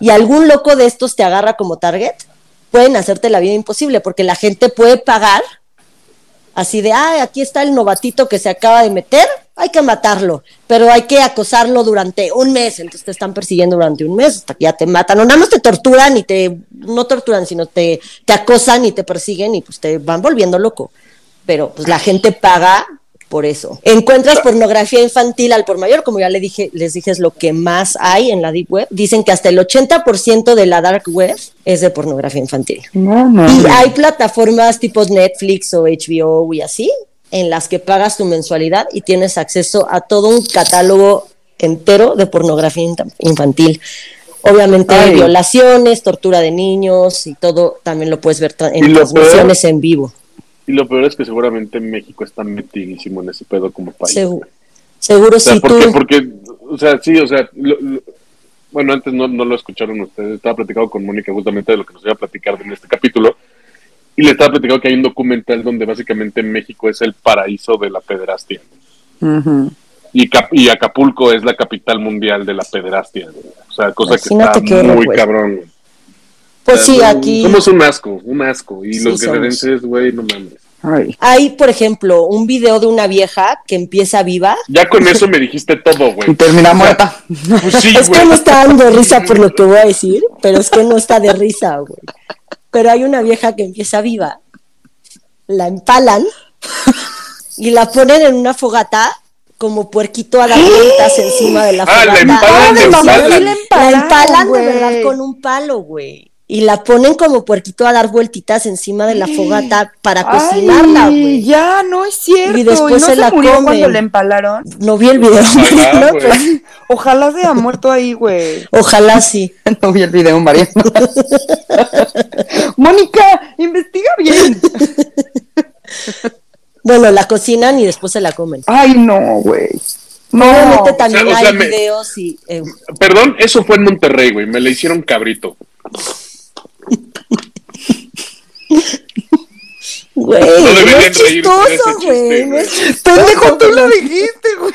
y algún loco de estos te agarra como target, pueden hacerte la vida imposible porque la gente puede pagar así de, ah, aquí está el novatito que se acaba de meter, hay que matarlo, pero hay que acosarlo durante un mes, entonces te están persiguiendo durante un mes hasta que ya te matan, o nada más te torturan y te, no torturan, sino te, te acosan y te persiguen y pues te van volviendo loco, pero pues la gente paga por eso. Encuentras pornografía infantil al por mayor, como ya le dije, les dije, es lo que más hay en la Deep Web. Dicen que hasta el 80% de la Dark Web es de pornografía infantil. No, no. Y hay plataformas tipo Netflix o HBO y así, en las que pagas tu mensualidad y tienes acceso a todo un catálogo entero de pornografía in- infantil. Obviamente Ay. violaciones, tortura de niños y todo también lo puedes ver en transmisiones en vivo. Y lo peor es que seguramente México está metidísimo en ese pedo como país. Segu- seguro O sea, si porque, tú... porque, o sea, sí, o sea, lo- lo- bueno, antes no, no lo escucharon ustedes, estaba platicando con Mónica justamente de lo que nos iba a platicar en este capítulo, y le estaba platicando que hay un documental donde básicamente México es el paraíso de la pederastia, y, Cap- y Acapulco es la capital mundial de la pederastia, o sea, cosa Imagínate que está muy cabrón. Pues O sea, sí, somos- aquí Somos un asco, un asco, y Sí, los guerrerenses, güey, no mames. Ay. hay, por ejemplo, un video de una vieja que empieza viva. Ya con eso me dijiste todo, güey. Y termina O sea, muerta. Pues sí, Es que no está dando risa por lo que voy a decir, pero es que no está de risa, güey. Pero hay una vieja que empieza viva, la empalan y la ponen en una fogata como puerquito a dar vueltas encima de la Ah, la fogata. empalan de Sí, empalan. la La empalaron, empalan de verdad con un palo, güey. Y la ponen como puerquito a dar vueltitas encima de la fogata para cocinarla, Ay, güey. Ya, no es cierto. Y después no se se, la murió comen. cuando le empalaron? No vi el video, Ojalá, ¿no? Ojalá se haya muerto ahí, güey. ojalá sí. No vi el video, Mariano. Mónica, investiga bien. Bueno, la cocinan y después se la comen. Ay, no, güey. No. Obviamente también o sea, hay me- videos y... eh, Perdón, eso fue en Monterrey, güey. Me le hicieron cabrito. Güey, No es chistoso, güey. No. Pendejo, tú lo dijiste, güey.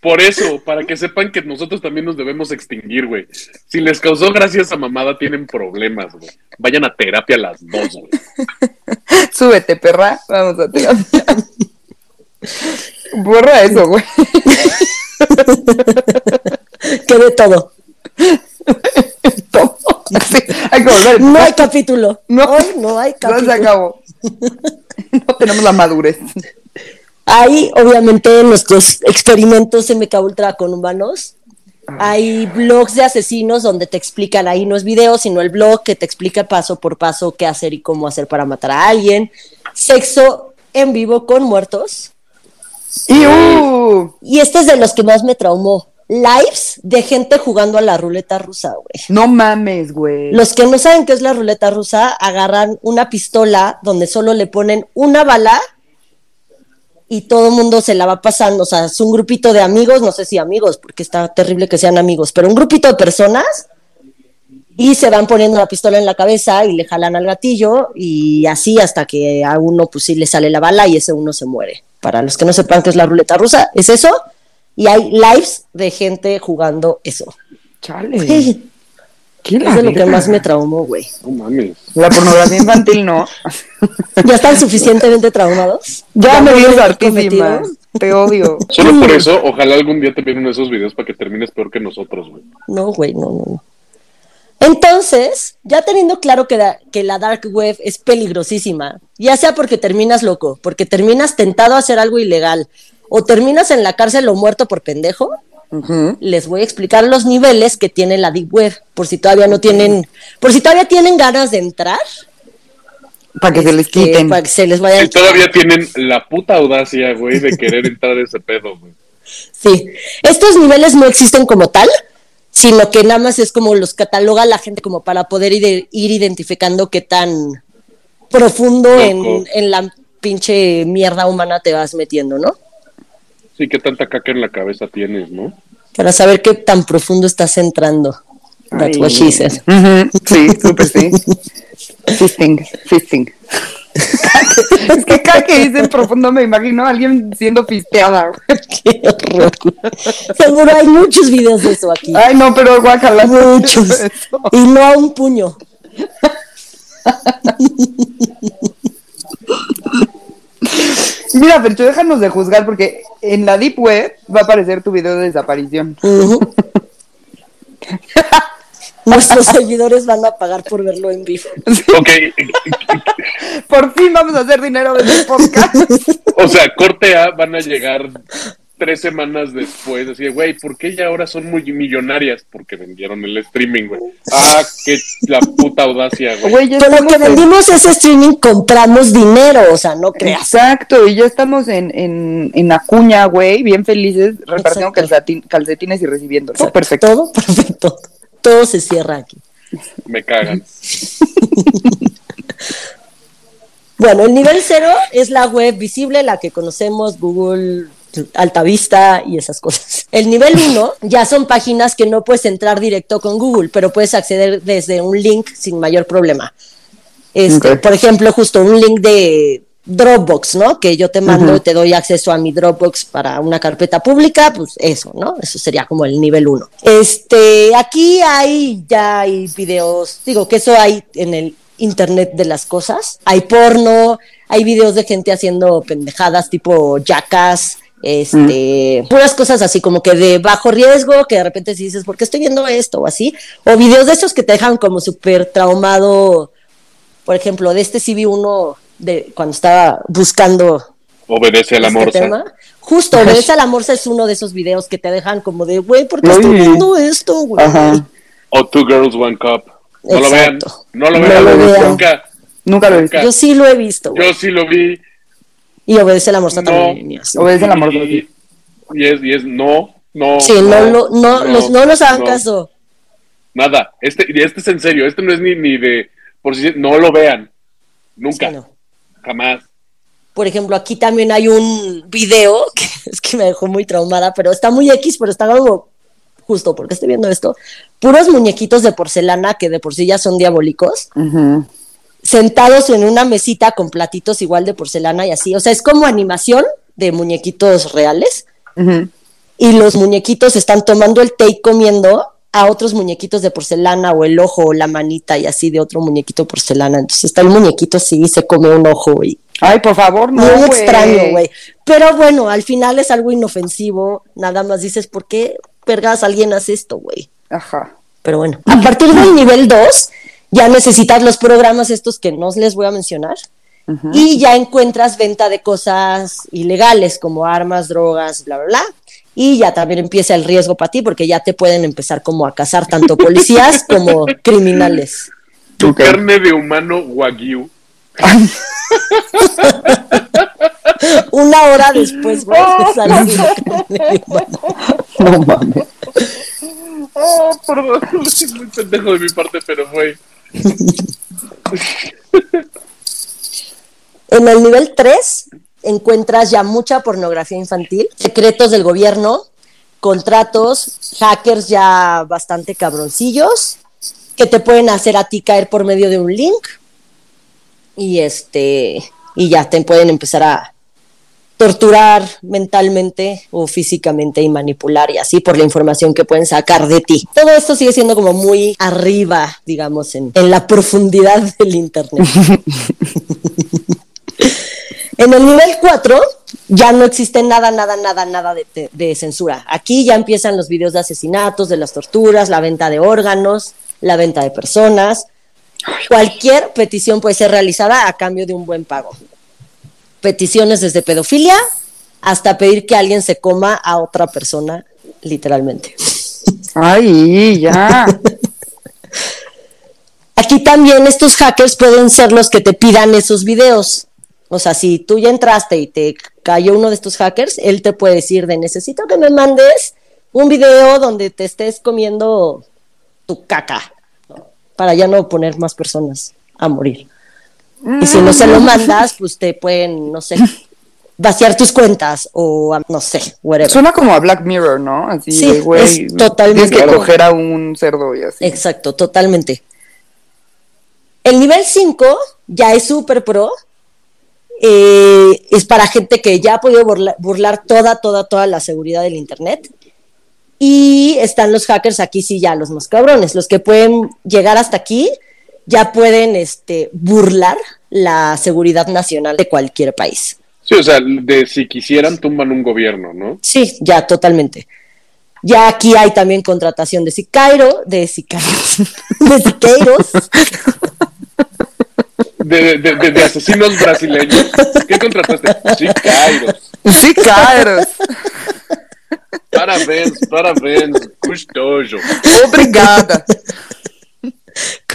Por eso, para que sepan que nosotros también nos debemos extinguir, güey. Si les causó gracia esa mamada, tienen problemas, güey. Vayan a terapia las dos, güey. Súbete, perra. Vamos a terapia. Borra eso, güey. Que de todo. Todo. Sí, hay que volver. No hay capítulo. No. Hoy no hay No se capítulo. acabó. No tenemos la madurez. Hay, obviamente, nuestros experimentos MK Ultra con humanos. Hay blogs de asesinos donde te explican, ahí no es video, sino el blog que te explica paso por paso qué hacer y cómo hacer para matar a alguien. Sexo en vivo con muertos. Y uh, Y este es de los que más me traumó. Lives de gente jugando a la ruleta rusa, güey. no mames, güey. Los que no saben qué es la ruleta rusa, agarran una pistola donde solo le ponen una bala y todo el mundo se la va pasando. O sea, es un grupito de amigos, no sé si amigos, porque está terrible que sean amigos, pero un grupito de personas y se van poniendo la pistola en la cabeza y le jalan al gatillo y así hasta que a uno pues sí le sale la bala y ese uno se muere. Para los que no sepan qué es la ruleta rusa, es eso. Y hay lives de gente jugando eso. Chale. es ¿Qué la de lo que más me traumó, güey. No mames. La pornografía infantil no. ¿Ya están suficientemente traumados? Ya me dio cometido? Te odio. Solo por eso, ojalá algún día te vienen esos videos para que termines peor que nosotros, güey. No, güey, no, no, no. Entonces, ya teniendo claro que, la- que la dark web es peligrosísima, ya sea porque terminas loco, porque terminas tentado a hacer algo ilegal, o terminas en la cárcel o muerto por pendejo, les voy a explicar los niveles que tiene la deep web, por si todavía no tienen, por si todavía tienen ganas de entrar, Para que se les que- quiten. para que se les vaya Y todavía tienen la puta audacia, güey, de querer entrar a ese pedo, güey. Sí, estos niveles no existen como tal, sino que nada más es como los cataloga la gente como para poder ide- ir identificando qué tan profundo en, en la pinche mierda humana te vas metiendo, ¿no? Sí, que tanta caca en la cabeza tienes, ¿no? Para saber qué tan profundo estás entrando. That's Ay. what she said. Ujú, Sí, súper sí. Fisting, fisting. es que cada que dicen profundo me imagino a alguien siendo fisteada. güey. Qué horror. Seguro hay muchos videos de eso aquí. Ay, no, pero guacala. Muchos. Y no a un puño. Mira, Percho, déjanos de juzgar porque en la Deep Web va a aparecer tu video de desaparición. Nuestros seguidores van a pagar por verlo en vivo. Ok, Por fin vamos a hacer dinero de este podcast. o sea, corte A van a llegar tres semanas después, así de, güey, ¿por qué ya ahora son muy millonarias? Porque vendieron el streaming, güey. Ah, qué la puta audacia, güey. Güey, ya Con lo estamos que en- vendimos ese streaming compramos dinero, o sea, no creas. Exacto, y ya estamos en, en, en Acuña, güey, bien felices, repartiendo calcetín- calcetines y recibiendo. Perfecto. Todo perfecto. Todo se cierra aquí. Me cagan. Bueno, el nivel cero es la web visible, la que conocemos, Google, Altavista y esas cosas. El nivel uno ya son páginas que no puedes entrar directo con Google, pero puedes acceder desde un link sin mayor problema. Este. Por ejemplo, justo un link de Dropbox, ¿no? Que yo te mando y te doy acceso a mi Dropbox para una carpeta pública, pues eso, ¿no? Eso sería como el nivel uno. Este, aquí hay, ya hay videos, digo que eso hay en el internet de las cosas. Hay porno, hay videos de gente haciendo pendejadas tipo jackass, este, puras cosas así como que de bajo riesgo, que de repente si dices, ¿por qué estoy viendo esto? O así. O videos de esos que te dejan como súper traumado. Por ejemplo, de este sí vi uno de cuando estaba buscando Obedece a la este morsa. tema. Justo, Obedece a la Morsa es uno de esos videos que te dejan como de, güey, ¿por qué Uy. estoy viendo esto, güey? O Two Girls, One Cup. No lo vean. No lo No vean. lo vean. Nunca. Nunca lo he visto. Yo sí lo he visto, güey. Yo sí lo vi. Y Obedece a la Morsa No. también. Obedece a la morsa. Y, y es, y es no, no. Sí, no, no, no, los- no nos hagan no. caso. Nada. Este, y este es en serio. Este no es ni, ni de. Por si no lo vean. Nunca. Sí, no. Jamás. Por ejemplo, aquí también hay un video que es que me dejó muy traumada, pero está muy X, pero está como justo porque estoy viendo esto. Puros muñequitos de porcelana que de por sí ya son diabólicos, Ujú. Sentados en una mesita con platitos igual de porcelana y así. O sea, es como animación de muñequitos reales y los muñequitos están tomando el té y comiendo a otros muñequitos de porcelana o el ojo o la manita y así de otro muñequito de porcelana. Entonces está el muñequito sí se come un ojo y Ay, por favor, no. muy güey. extraño, güey. Pero bueno, al final es algo inofensivo. Nada más dices, ¿por qué vergas alguien hace esto, güey? Ajá. Pero bueno, a partir del nivel 2 ya necesitas los programas estos que no les voy a mencionar. Y ya encuentras venta de cosas ilegales como armas, drogas, bla, bla, bla. Y ya también empieza el riesgo para ti porque ya te pueden empezar como a cazar tanto policías como criminales. Tu carne de humano wagyu. Una hora después, güey, de humano. No mames. Oh, perdón. Es muy pendejo de mi parte, pero güey. En el nivel 3 encuentras ya mucha pornografía infantil, secretos del gobierno, contratos, hackers ya bastante cabroncillos que te pueden hacer a ti caer por medio de un link y este y ya te pueden empezar a torturar mentalmente o físicamente y manipular y así por la información que pueden sacar de ti. Todo esto sigue siendo como muy arriba, digamos, en, en la profundidad del Internet. En el nivel 4 ya no existe nada, nada, nada, nada de, de- de censura. Aquí ya empiezan los videos de asesinatos, de las torturas, la venta de órganos, la venta de personas. Cualquier petición puede ser realizada a cambio de un buen pago. Peticiones desde pedofilia hasta pedir que alguien se coma a otra persona, literalmente. Ay, ya. Aquí también estos hackers pueden ser los que te pidan esos videos. O sea, si tú ya entraste y te cayó uno de estos hackers, él te puede decir de necesito que me mandes un video donde te estés comiendo tu caca, ¿no? para ya no poner más personas a morir. Y si no se lo mandas, pues te pueden, no sé, vaciar tus cuentas o no sé, whatever. Suena como a Black Mirror, ¿no? Así Sí, güey. es totalmente Tienes que coger a un cerdo y así. Exacto, totalmente. El nivel 5 ya es super pro. eh, es para gente que ya ha podido burla- burlar toda, toda, toda la seguridad del Internet. Y están los hackers aquí, sí, ya los más cabrones. Los que pueden llegar hasta aquí ya pueden este, burlar la seguridad nacional de cualquier país. Sí, o sea, de si quisieran tumban un gobierno, ¿no? Sí, ya totalmente. Ya aquí hay también contratación de sicario, de sicarios, de siqueiros. De, de, de- de asesinos brasileños. ¿Qué contrataste? Sí, claro. Parabéns, parabéns. Custoso. Obrigada.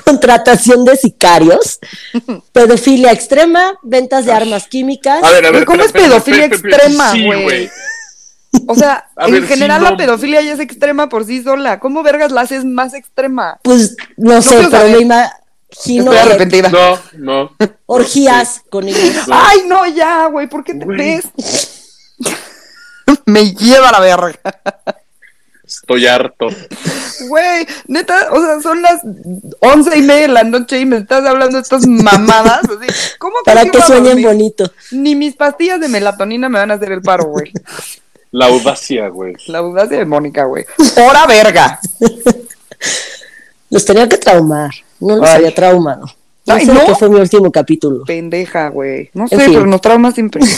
Contratación de sicarios, pedofilia extrema, ventas de armas químicas. A ver, a ver. Güey, ¿cómo espera, es pedofilia espera, espera. extrema, Sí, güey? O sea, A en ver, general la no. pedofilia ya es extrema por sí sola. ¿Cómo vergas la haces más extrema? Pues no sé, quiero pero me imagino Estoy arrepentida. No, no. orgías con ellos. No. Ay, no, ya, güey, ¿por qué te ves? Me lleva la verga. Estoy harto. Güey, neta, o sea, son las once y media de la noche y me estás hablando de estas mamadas. Así, ¿Cómo Para que sueñen bonito. Ni mis pastillas de melatonina me van a hacer el paro, güey. La audacia, güey. La audacia de Mónica, güey. ¡Hora verga! Los tenía que traumar. No los Ay. había traumado. No Ay, sé ¿no? qué fue mi último capítulo. Pendeja, güey. No sé, En fin. pero nos trauma siempre.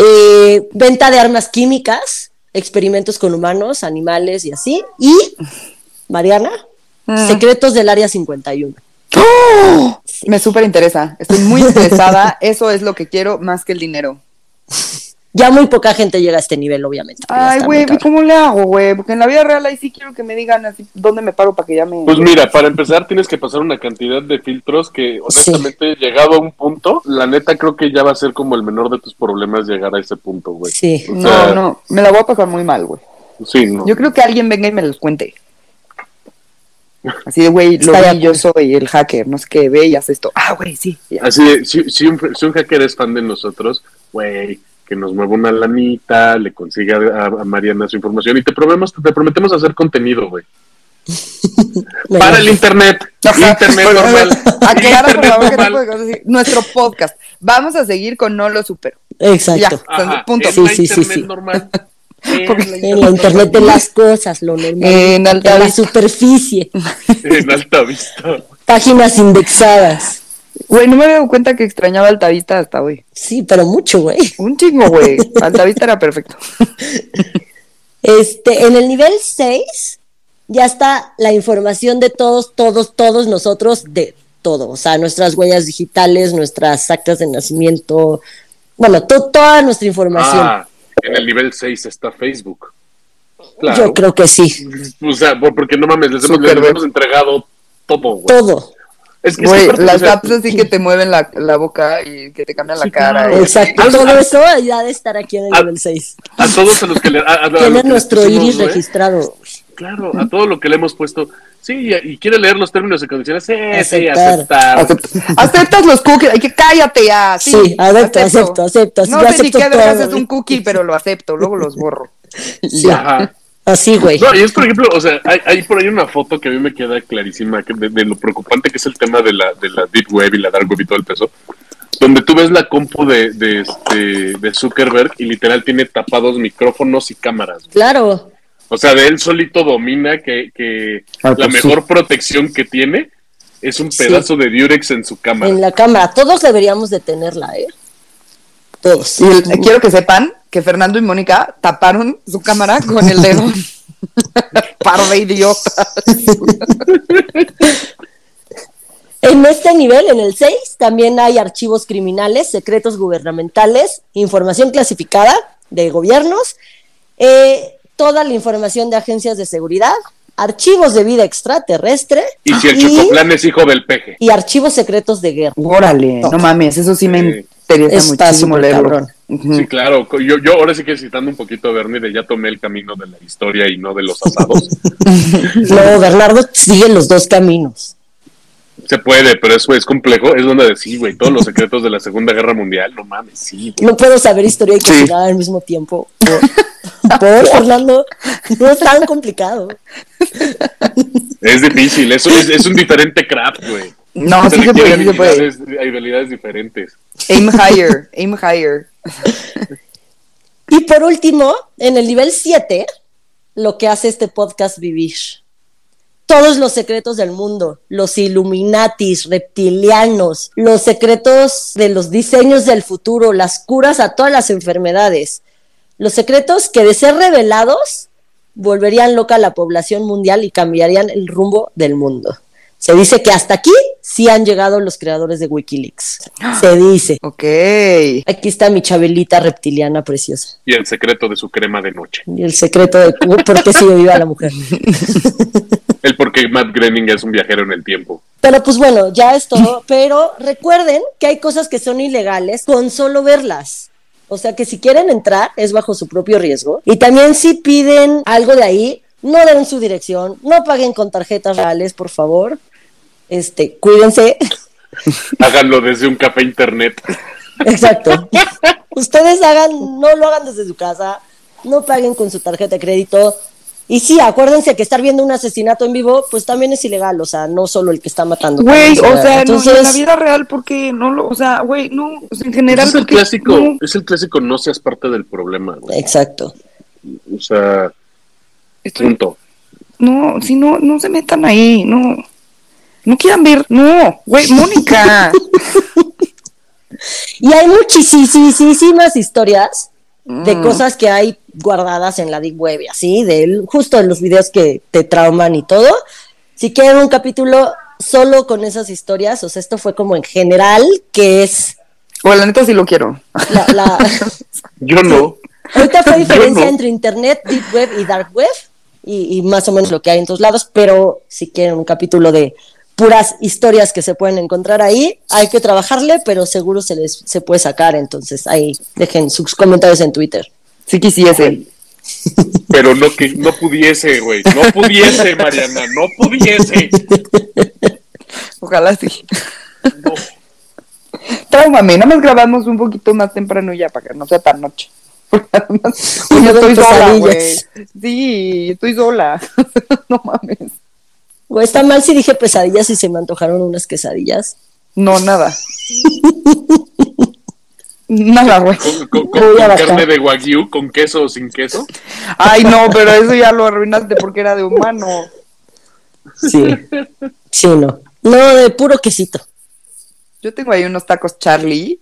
Eh, venta de armas químicas, experimentos con humanos, animales y así. Y, Mariana, Mm. secretos del área 51. ¡Oh! Me súper interesa. Estoy muy interesada. Eso es lo que quiero más que el dinero. Ya muy poca gente llega a este nivel, obviamente. Ay, güey. ¿cómo le hago, güey? Porque en la vida real ahí sí quiero que me digan así dónde me paro para que ya me. Pues mira, para empezar tienes que pasar una cantidad de filtros que honestamente llegado a un punto, la neta creo que ya va a ser como el menor de tus problemas llegar a ese punto, güey. Sí. O no, sea, no, me la voy a pasar muy mal, güey. Sí, no. Yo creo que alguien venga y me los cuente. Así de, güey, lo vi, yo soy el hacker, no sé qué, ve y haz esto. Ah, güey, sí. ya. Así de, si, si un, si un hacker es fan de nosotros, güey, que nos mueva una lanita, le consiga a, a Mariana su información y te prometemos, te prometemos hacer contenido, güey. Para el internet. Internet normal. Aclara, por favor, así. Nuestro podcast. Vamos a seguir con No lo supero. Exacto. Ya. Ajá, Punto. en Sí, la sí, sí, internet sí. normal. En la internet de las cosas, lo normal. En alta la vista. superficie. En alta vista. Páginas indexadas. Güey, no me había dado cuenta que extrañaba Altavista hasta hoy. Sí, pero mucho, güey. Un chingo, güey. Altavista era perfecto. Este, en el nivel 6 ya está la información de todos, todos, todos nosotros de todo. O sea, nuestras huellas digitales, nuestras actas de nacimiento, bueno, to- toda nuestra información. Ah, en el nivel 6 está Facebook. Claro. Yo creo que sí, O sea, por- porque no mames, les hemos, les hemos entregado todo, güey. todo. Es que Güey, es las o sea, apps así que te mueven la, la boca y que te cambian la Sí, cara. claro. y- Exacto, Ah, todo eso ya de estar aquí en el nivel 6. A todos a los que le. a- a- a los que Tiene les nuestro pusimos, iris güey, registrado. Claro, a todo lo que le hemos puesto. Sí, y, y quiere leer los términos y condiciones. Sí, sí, Aceptar. aceptar. Acept- Aceptas los cookies, hay que cállate ya. Sí, Sí, acepto, acepto, acepto. No Yo sé ni qué es un cookie, pero lo acepto, luego los borro. Sí, Ajá. Así, güey. No, y es por ejemplo, o sea, hay, hay por ahí una foto que a mí me queda clarísima que de, de lo preocupante que es el tema de la, de la Deep Web y la Dark Web y todo el peso. Donde tú ves la compu de, de, este, de Zuckerberg y literal tiene tapados micrófonos y cámaras. güey. Claro. O sea, de él solito domina que, que Ah, la mejor protección que tiene es un Sí. pedazo de Durex en su cámara. En la cámara. Todos deberíamos de tenerla, ¿eh? Todos. Y el- quiero que sepan que Fernando y Mónica taparon su cámara con el dedo. Par de idiotas. En este nivel, en el 6, también hay archivos criminales, secretos gubernamentales, información clasificada de gobiernos, eh, toda la información de agencias de seguridad, archivos de vida extraterrestre Y si el y, Chocoplan es hijo del peje. y archivos secretos de guerra. Órale, no mames, eso sí me Sí. interesa Está muchísimo leerlo. cabrón. Sí, claro. Yo, yo ahora sí que citando un poquito a Bernie de ya tomé el camino de la historia y no de los asados. No, Bernardo sigue los dos caminos. Se puede, pero eso es complejo. Es donde decir, güey, todos los secretos de la Segunda Guerra Mundial, no mames, sí. güey. No puedo saber historia y Sí. cultura al mismo tiempo. Por, Fernando, no es tan complicado. Es difícil, eso es, es un diferente craft, güey. No, sí se puede, sí se puede. hay habilidades diferentes. Aim higher, aim higher. Y por último, en el nivel 7, lo que hace este podcast vivir. Todos los secretos del mundo, los Illuminatis, reptilianos, los secretos de los diseños del futuro, las curas a todas las enfermedades, los secretos que de ser revelados volverían loca a la población mundial y cambiarían el rumbo del mundo. Se dice que hasta aquí sí han llegado los creadores de Wikileaks. Se dice. Ok. Aquí está mi chabelita reptiliana preciosa. Y el secreto de su crema de noche. Y el secreto de por qué sigue viva la mujer. El por qué Matt Groening es un viajero en el tiempo. Pero pues bueno, ya es todo. Pero recuerden que hay cosas que son ilegales con solo verlas. O sea que si quieren entrar es bajo su propio riesgo. Y también si piden algo de ahí, no den su dirección, no paguen con tarjetas reales, por favor. Este, cuídense. Háganlo desde un café internet. Exacto. Ustedes hagan, no lo hagan desde su casa, no paguen con su tarjeta de crédito. Y sí, acuérdense que estar viendo un asesinato en vivo, pues también es ilegal, o sea, no solo el que está matando. Güey, también o sea, no, y en la Entonces, vida real, porque no lo, o sea, güey, no, o sea, en general. es el porque clásico, No, es el clásico no seas parte del problema, güey. exacto. O sea, estoy- punto. no, si no, no se metan ahí, no. No quieran ver, no, güey, Mónica. Y hay muchísimas historias de Mm. cosas que hay guardadas en la Deep Web y así, de justo de los videos que te trauman y todo. Si quieren un capítulo solo con esas historias, o sea, esto fue como en general, que es O la neta sí lo quiero. la, la- Yo no. ahorita fue diferencia no. entre Internet, Deep Web y Dark Web, y, y más o menos lo que hay en todos lados, pero si quieren un capítulo de puras historias que se pueden encontrar ahí, hay que trabajarle, pero seguro se les se puede sacar, entonces ahí dejen sus comentarios en Twitter. Sí quisiese. Pero no que no pudiese, güey. No pudiese, Mariana, no pudiese. Ojalá sí. No. Tráumame, nada más grabamos un poquito más temprano ya para que no sea tan noche. Porque además, yo estoy sola, güey. Sí, estoy sola. no mames. O está mal si dije pesadillas y se me antojaron unas quesadillas. No, nada. nada, güey. Con, con- con- carne de wagyu, con queso o sin queso. Ay, no, pero eso ya lo arruinaste porque era de humano. Sí. Sí, no. No, de puro quesito. Yo tengo ahí unos tacos Charlie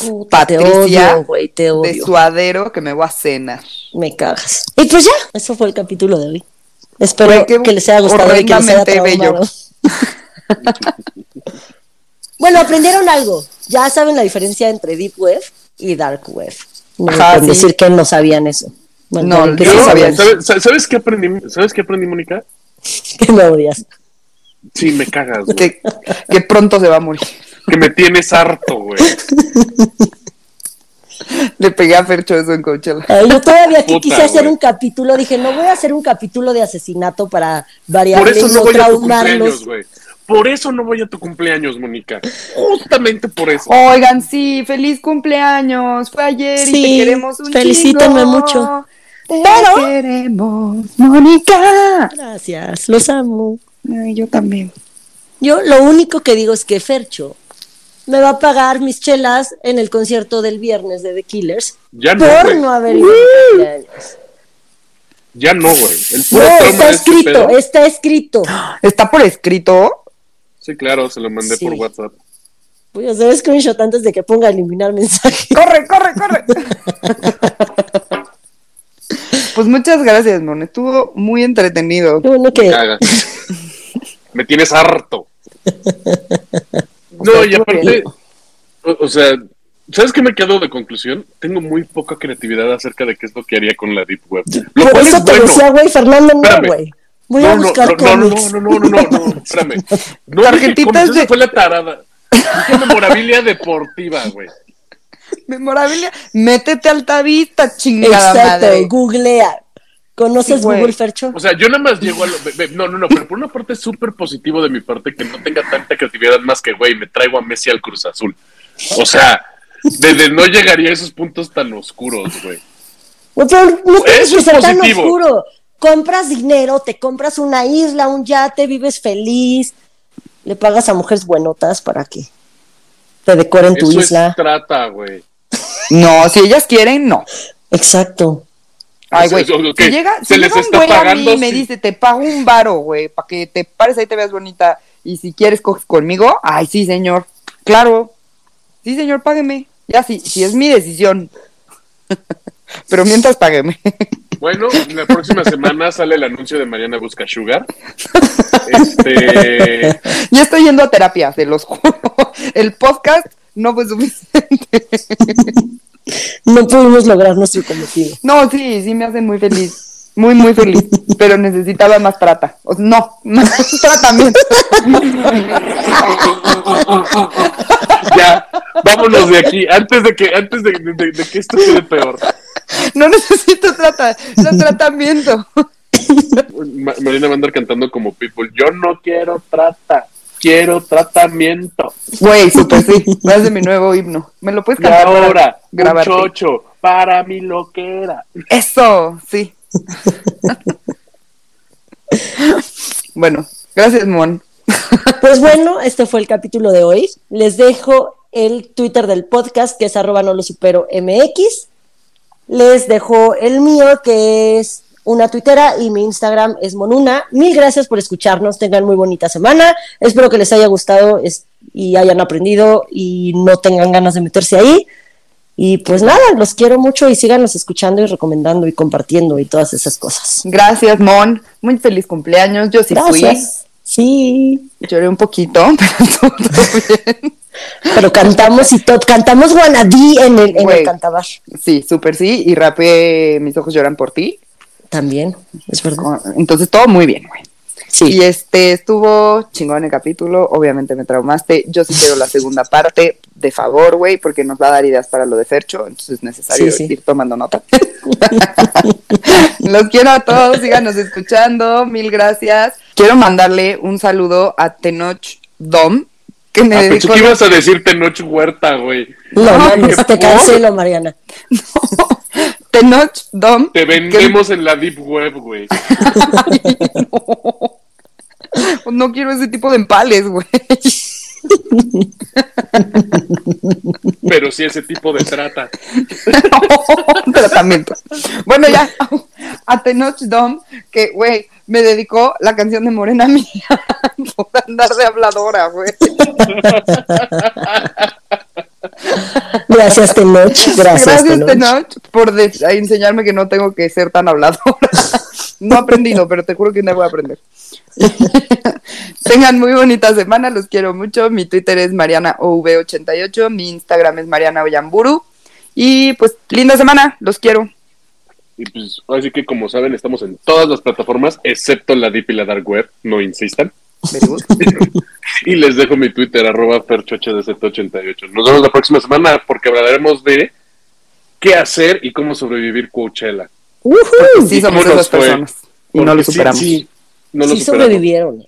Puta, te Patricia, odio, güey, te de odio. suadero que me voy a cenar. Me cagas. Y pues ya, eso fue el capítulo de hoy. Espero que les haya gustado y que les haya bello. bueno, aprendieron algo. Ya saben la diferencia entre Deep Web y Dark Web. No Ajá, pueden sí. decir que no sabían eso. Bueno, No, que yo sí no sabía sabían. ¿Sabes, sabes qué aprendí? ¿Sabes qué aprendí, Mónica? Que me odias. Sí, me cagas, güey. Que, que pronto se va a morir. Que me tienes harto, güey. Le pegué a Fercho eso en Coachella. Ay, yo todavía que Puta, quise hacer un capítulo, dije, no voy a hacer un capítulo de asesinato para variar Por eso y no voy a tu traumarlos. cumpleaños, güey. Por eso no voy a tu cumpleaños, Mónica. Justamente por eso. Oigan, sí, feliz cumpleaños. Fue ayer y Sí, te queremos un felicítenme chingo. mucho. Te Pero- queremos, Mónica. Gracias, los amo. Ay, yo también. Yo lo único que digo es que Fercho me va a pagar mis chelas en el concierto del viernes de The Killers Ya no, por no haber ido a. Ya no, güey. No, está este escrito, está escrito. ¿Está por escrito? Sí, claro, se lo mandé Sí. por WhatsApp. Voy a hacer screenshot antes de que ponga eliminar mensaje. ¡Corre, corre, corre! pues muchas gracias, Mon. Estuvo muy entretenido. Qué bueno que. Cagas. Me tienes harto. No, y aparte, o, o sea, ¿sabes qué me quedo de conclusión? Tengo muy poca creatividad acerca de qué es lo que haría con la Deep Web. Lo Por cual eso es te bueno. decía, güey, Fernando, no, güey. Voy no, a no, buscar no, no, no, cómics. no, no, no, no, no, espérame. No, cómics, esa de- fue la tarada. Dije memorabilia deportiva, güey. Memorabilia. Métete a Altavista, chingada Exacto, madre. googlea. ¿Conoces Sí. Google Fercho? O sea, yo nada más llego a lo... No, no, no, pero por una parte es súper positivo de mi parte que no tenga tanta creatividad más que, güey, me traigo a Messi al Cruz Azul. O sea, desde no llegaría a esos puntos tan oscuros, güey. No tienes que ser tan positivo. oscuro. Compras dinero, te compras una isla, un yate, vives feliz. Le pagas a mujeres buenotas para que te decoren tu Eso isla. es trata, güey. No, si ellas quieren, no. Exacto. Ay, güey. ok, Si llega, se si les llega un güey a mí y me sí. dice, te pago un varo, güey, para que te pares ahí te veas bonita. Y si quieres, coges conmigo. Ay, sí, señor. Claro. Sí, señor, págueme. Ya, sí, si es mi decisión. Pero mientras, págueme. Bueno, la próxima semana sale el anuncio de Mariana Busca Sugar. Este... ya estoy yendo a terapia, se los juro. El podcast no fue suficiente. No pudimos lograr nuestro cometido. No, sí, sí me hacen muy feliz. Muy, muy feliz. Pero necesitaba más trata. O- no, más tratamiento. Ya, vámonos de aquí, antes de que, antes de, de- de que esto quede peor. No necesito trata, no tratamiento. Ma- Marina va a andar cantando como People. Yo no quiero trata, quiero tratamiento. Güey, súper sí. Me hace mi nuevo himno. ¿Me lo puedes Y cantar? para ahora, grabarte? chocho para mi loquera. Eso, sí. bueno, gracias, Mon. Pues bueno, este fue el capítulo de hoy. Les dejo el Twitter del podcast, que es arroba no lo supero MX. Les dejo el mío, que es una tuitera, y mi Instagram es Monuna. Mil gracias por escucharnos. Tengan muy bonita semana. Espero que les haya gustado es- y hayan aprendido y no tengan ganas de meterse ahí. Y pues nada, los quiero mucho y síganos escuchando y recomendando y compartiendo y todas esas cosas. Gracias, Mon. Muy feliz cumpleaños. Yo sí Gracias. Sí. fui. Lloré un poquito, pero todo bien. Pero cantamos y todo, cantamos Guanadí en el, en el cantabar. Sí, súper sí. Y rapé Mis ojos lloran por ti. También, es verdad. Entonces, todo muy bien, güey. Sí. Y este estuvo chingón el capítulo. Obviamente me traumaste. Yo sí quiero la segunda parte, de favor, güey, porque nos va a dar ideas para lo de Fercho. Entonces es necesario Sí, sí. ir tomando nota. Los quiero a todos. Síganos escuchando. Mil gracias. Quiero mandarle un saludo a Tenoch Dom, que me Ah, dedicó. que ibas a decir Tenoch Huerta, güey. No, mames, qué te cancelo, Mariana. Tenoch Dom. Te que- vendemos en la Deep Web, güey. no, no quiero ese tipo de empales, güey. Pero sí ese tipo de trata. tratamiento. Bueno, ya, a Tenoch Dom, que, güey, me dedicó la canción de Morena Mía por andar de habladora, güey. Gracias, Tenoch. Gracias, Gracias, Tenoch. Por enseñarme que no tengo que ser tan habladora. No he aprendido, pero te juro que no voy a aprender. Tengan muy bonita semana, los quiero mucho. Mi Twitter es MarianaOV88, mi Instagram es Mariana Oyamburu. Y pues, linda semana, los quiero. Y pues, así que como saben, estamos en todas las plataformas, excepto la Deep y la Dark Web, no insistan. Y les dejo mi Twitter, arroba ferchohdz88. Nos vemos la próxima semana porque hablaremos de qué hacer y cómo sobrevivir Coachella. Ujú. Sí, ¿Y somos esas fue? personas. Y no lo sí, superamos. Sí, no lo sí superamos. sobrevivieron.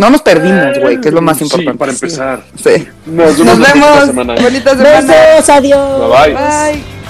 No nos perdimos, güey, que es lo más Sí, importante. para empezar. Sí. Nos vemos, Nos la próxima vemos. semana. Bonita semana. Besos, adiós. Bye bye. Bye.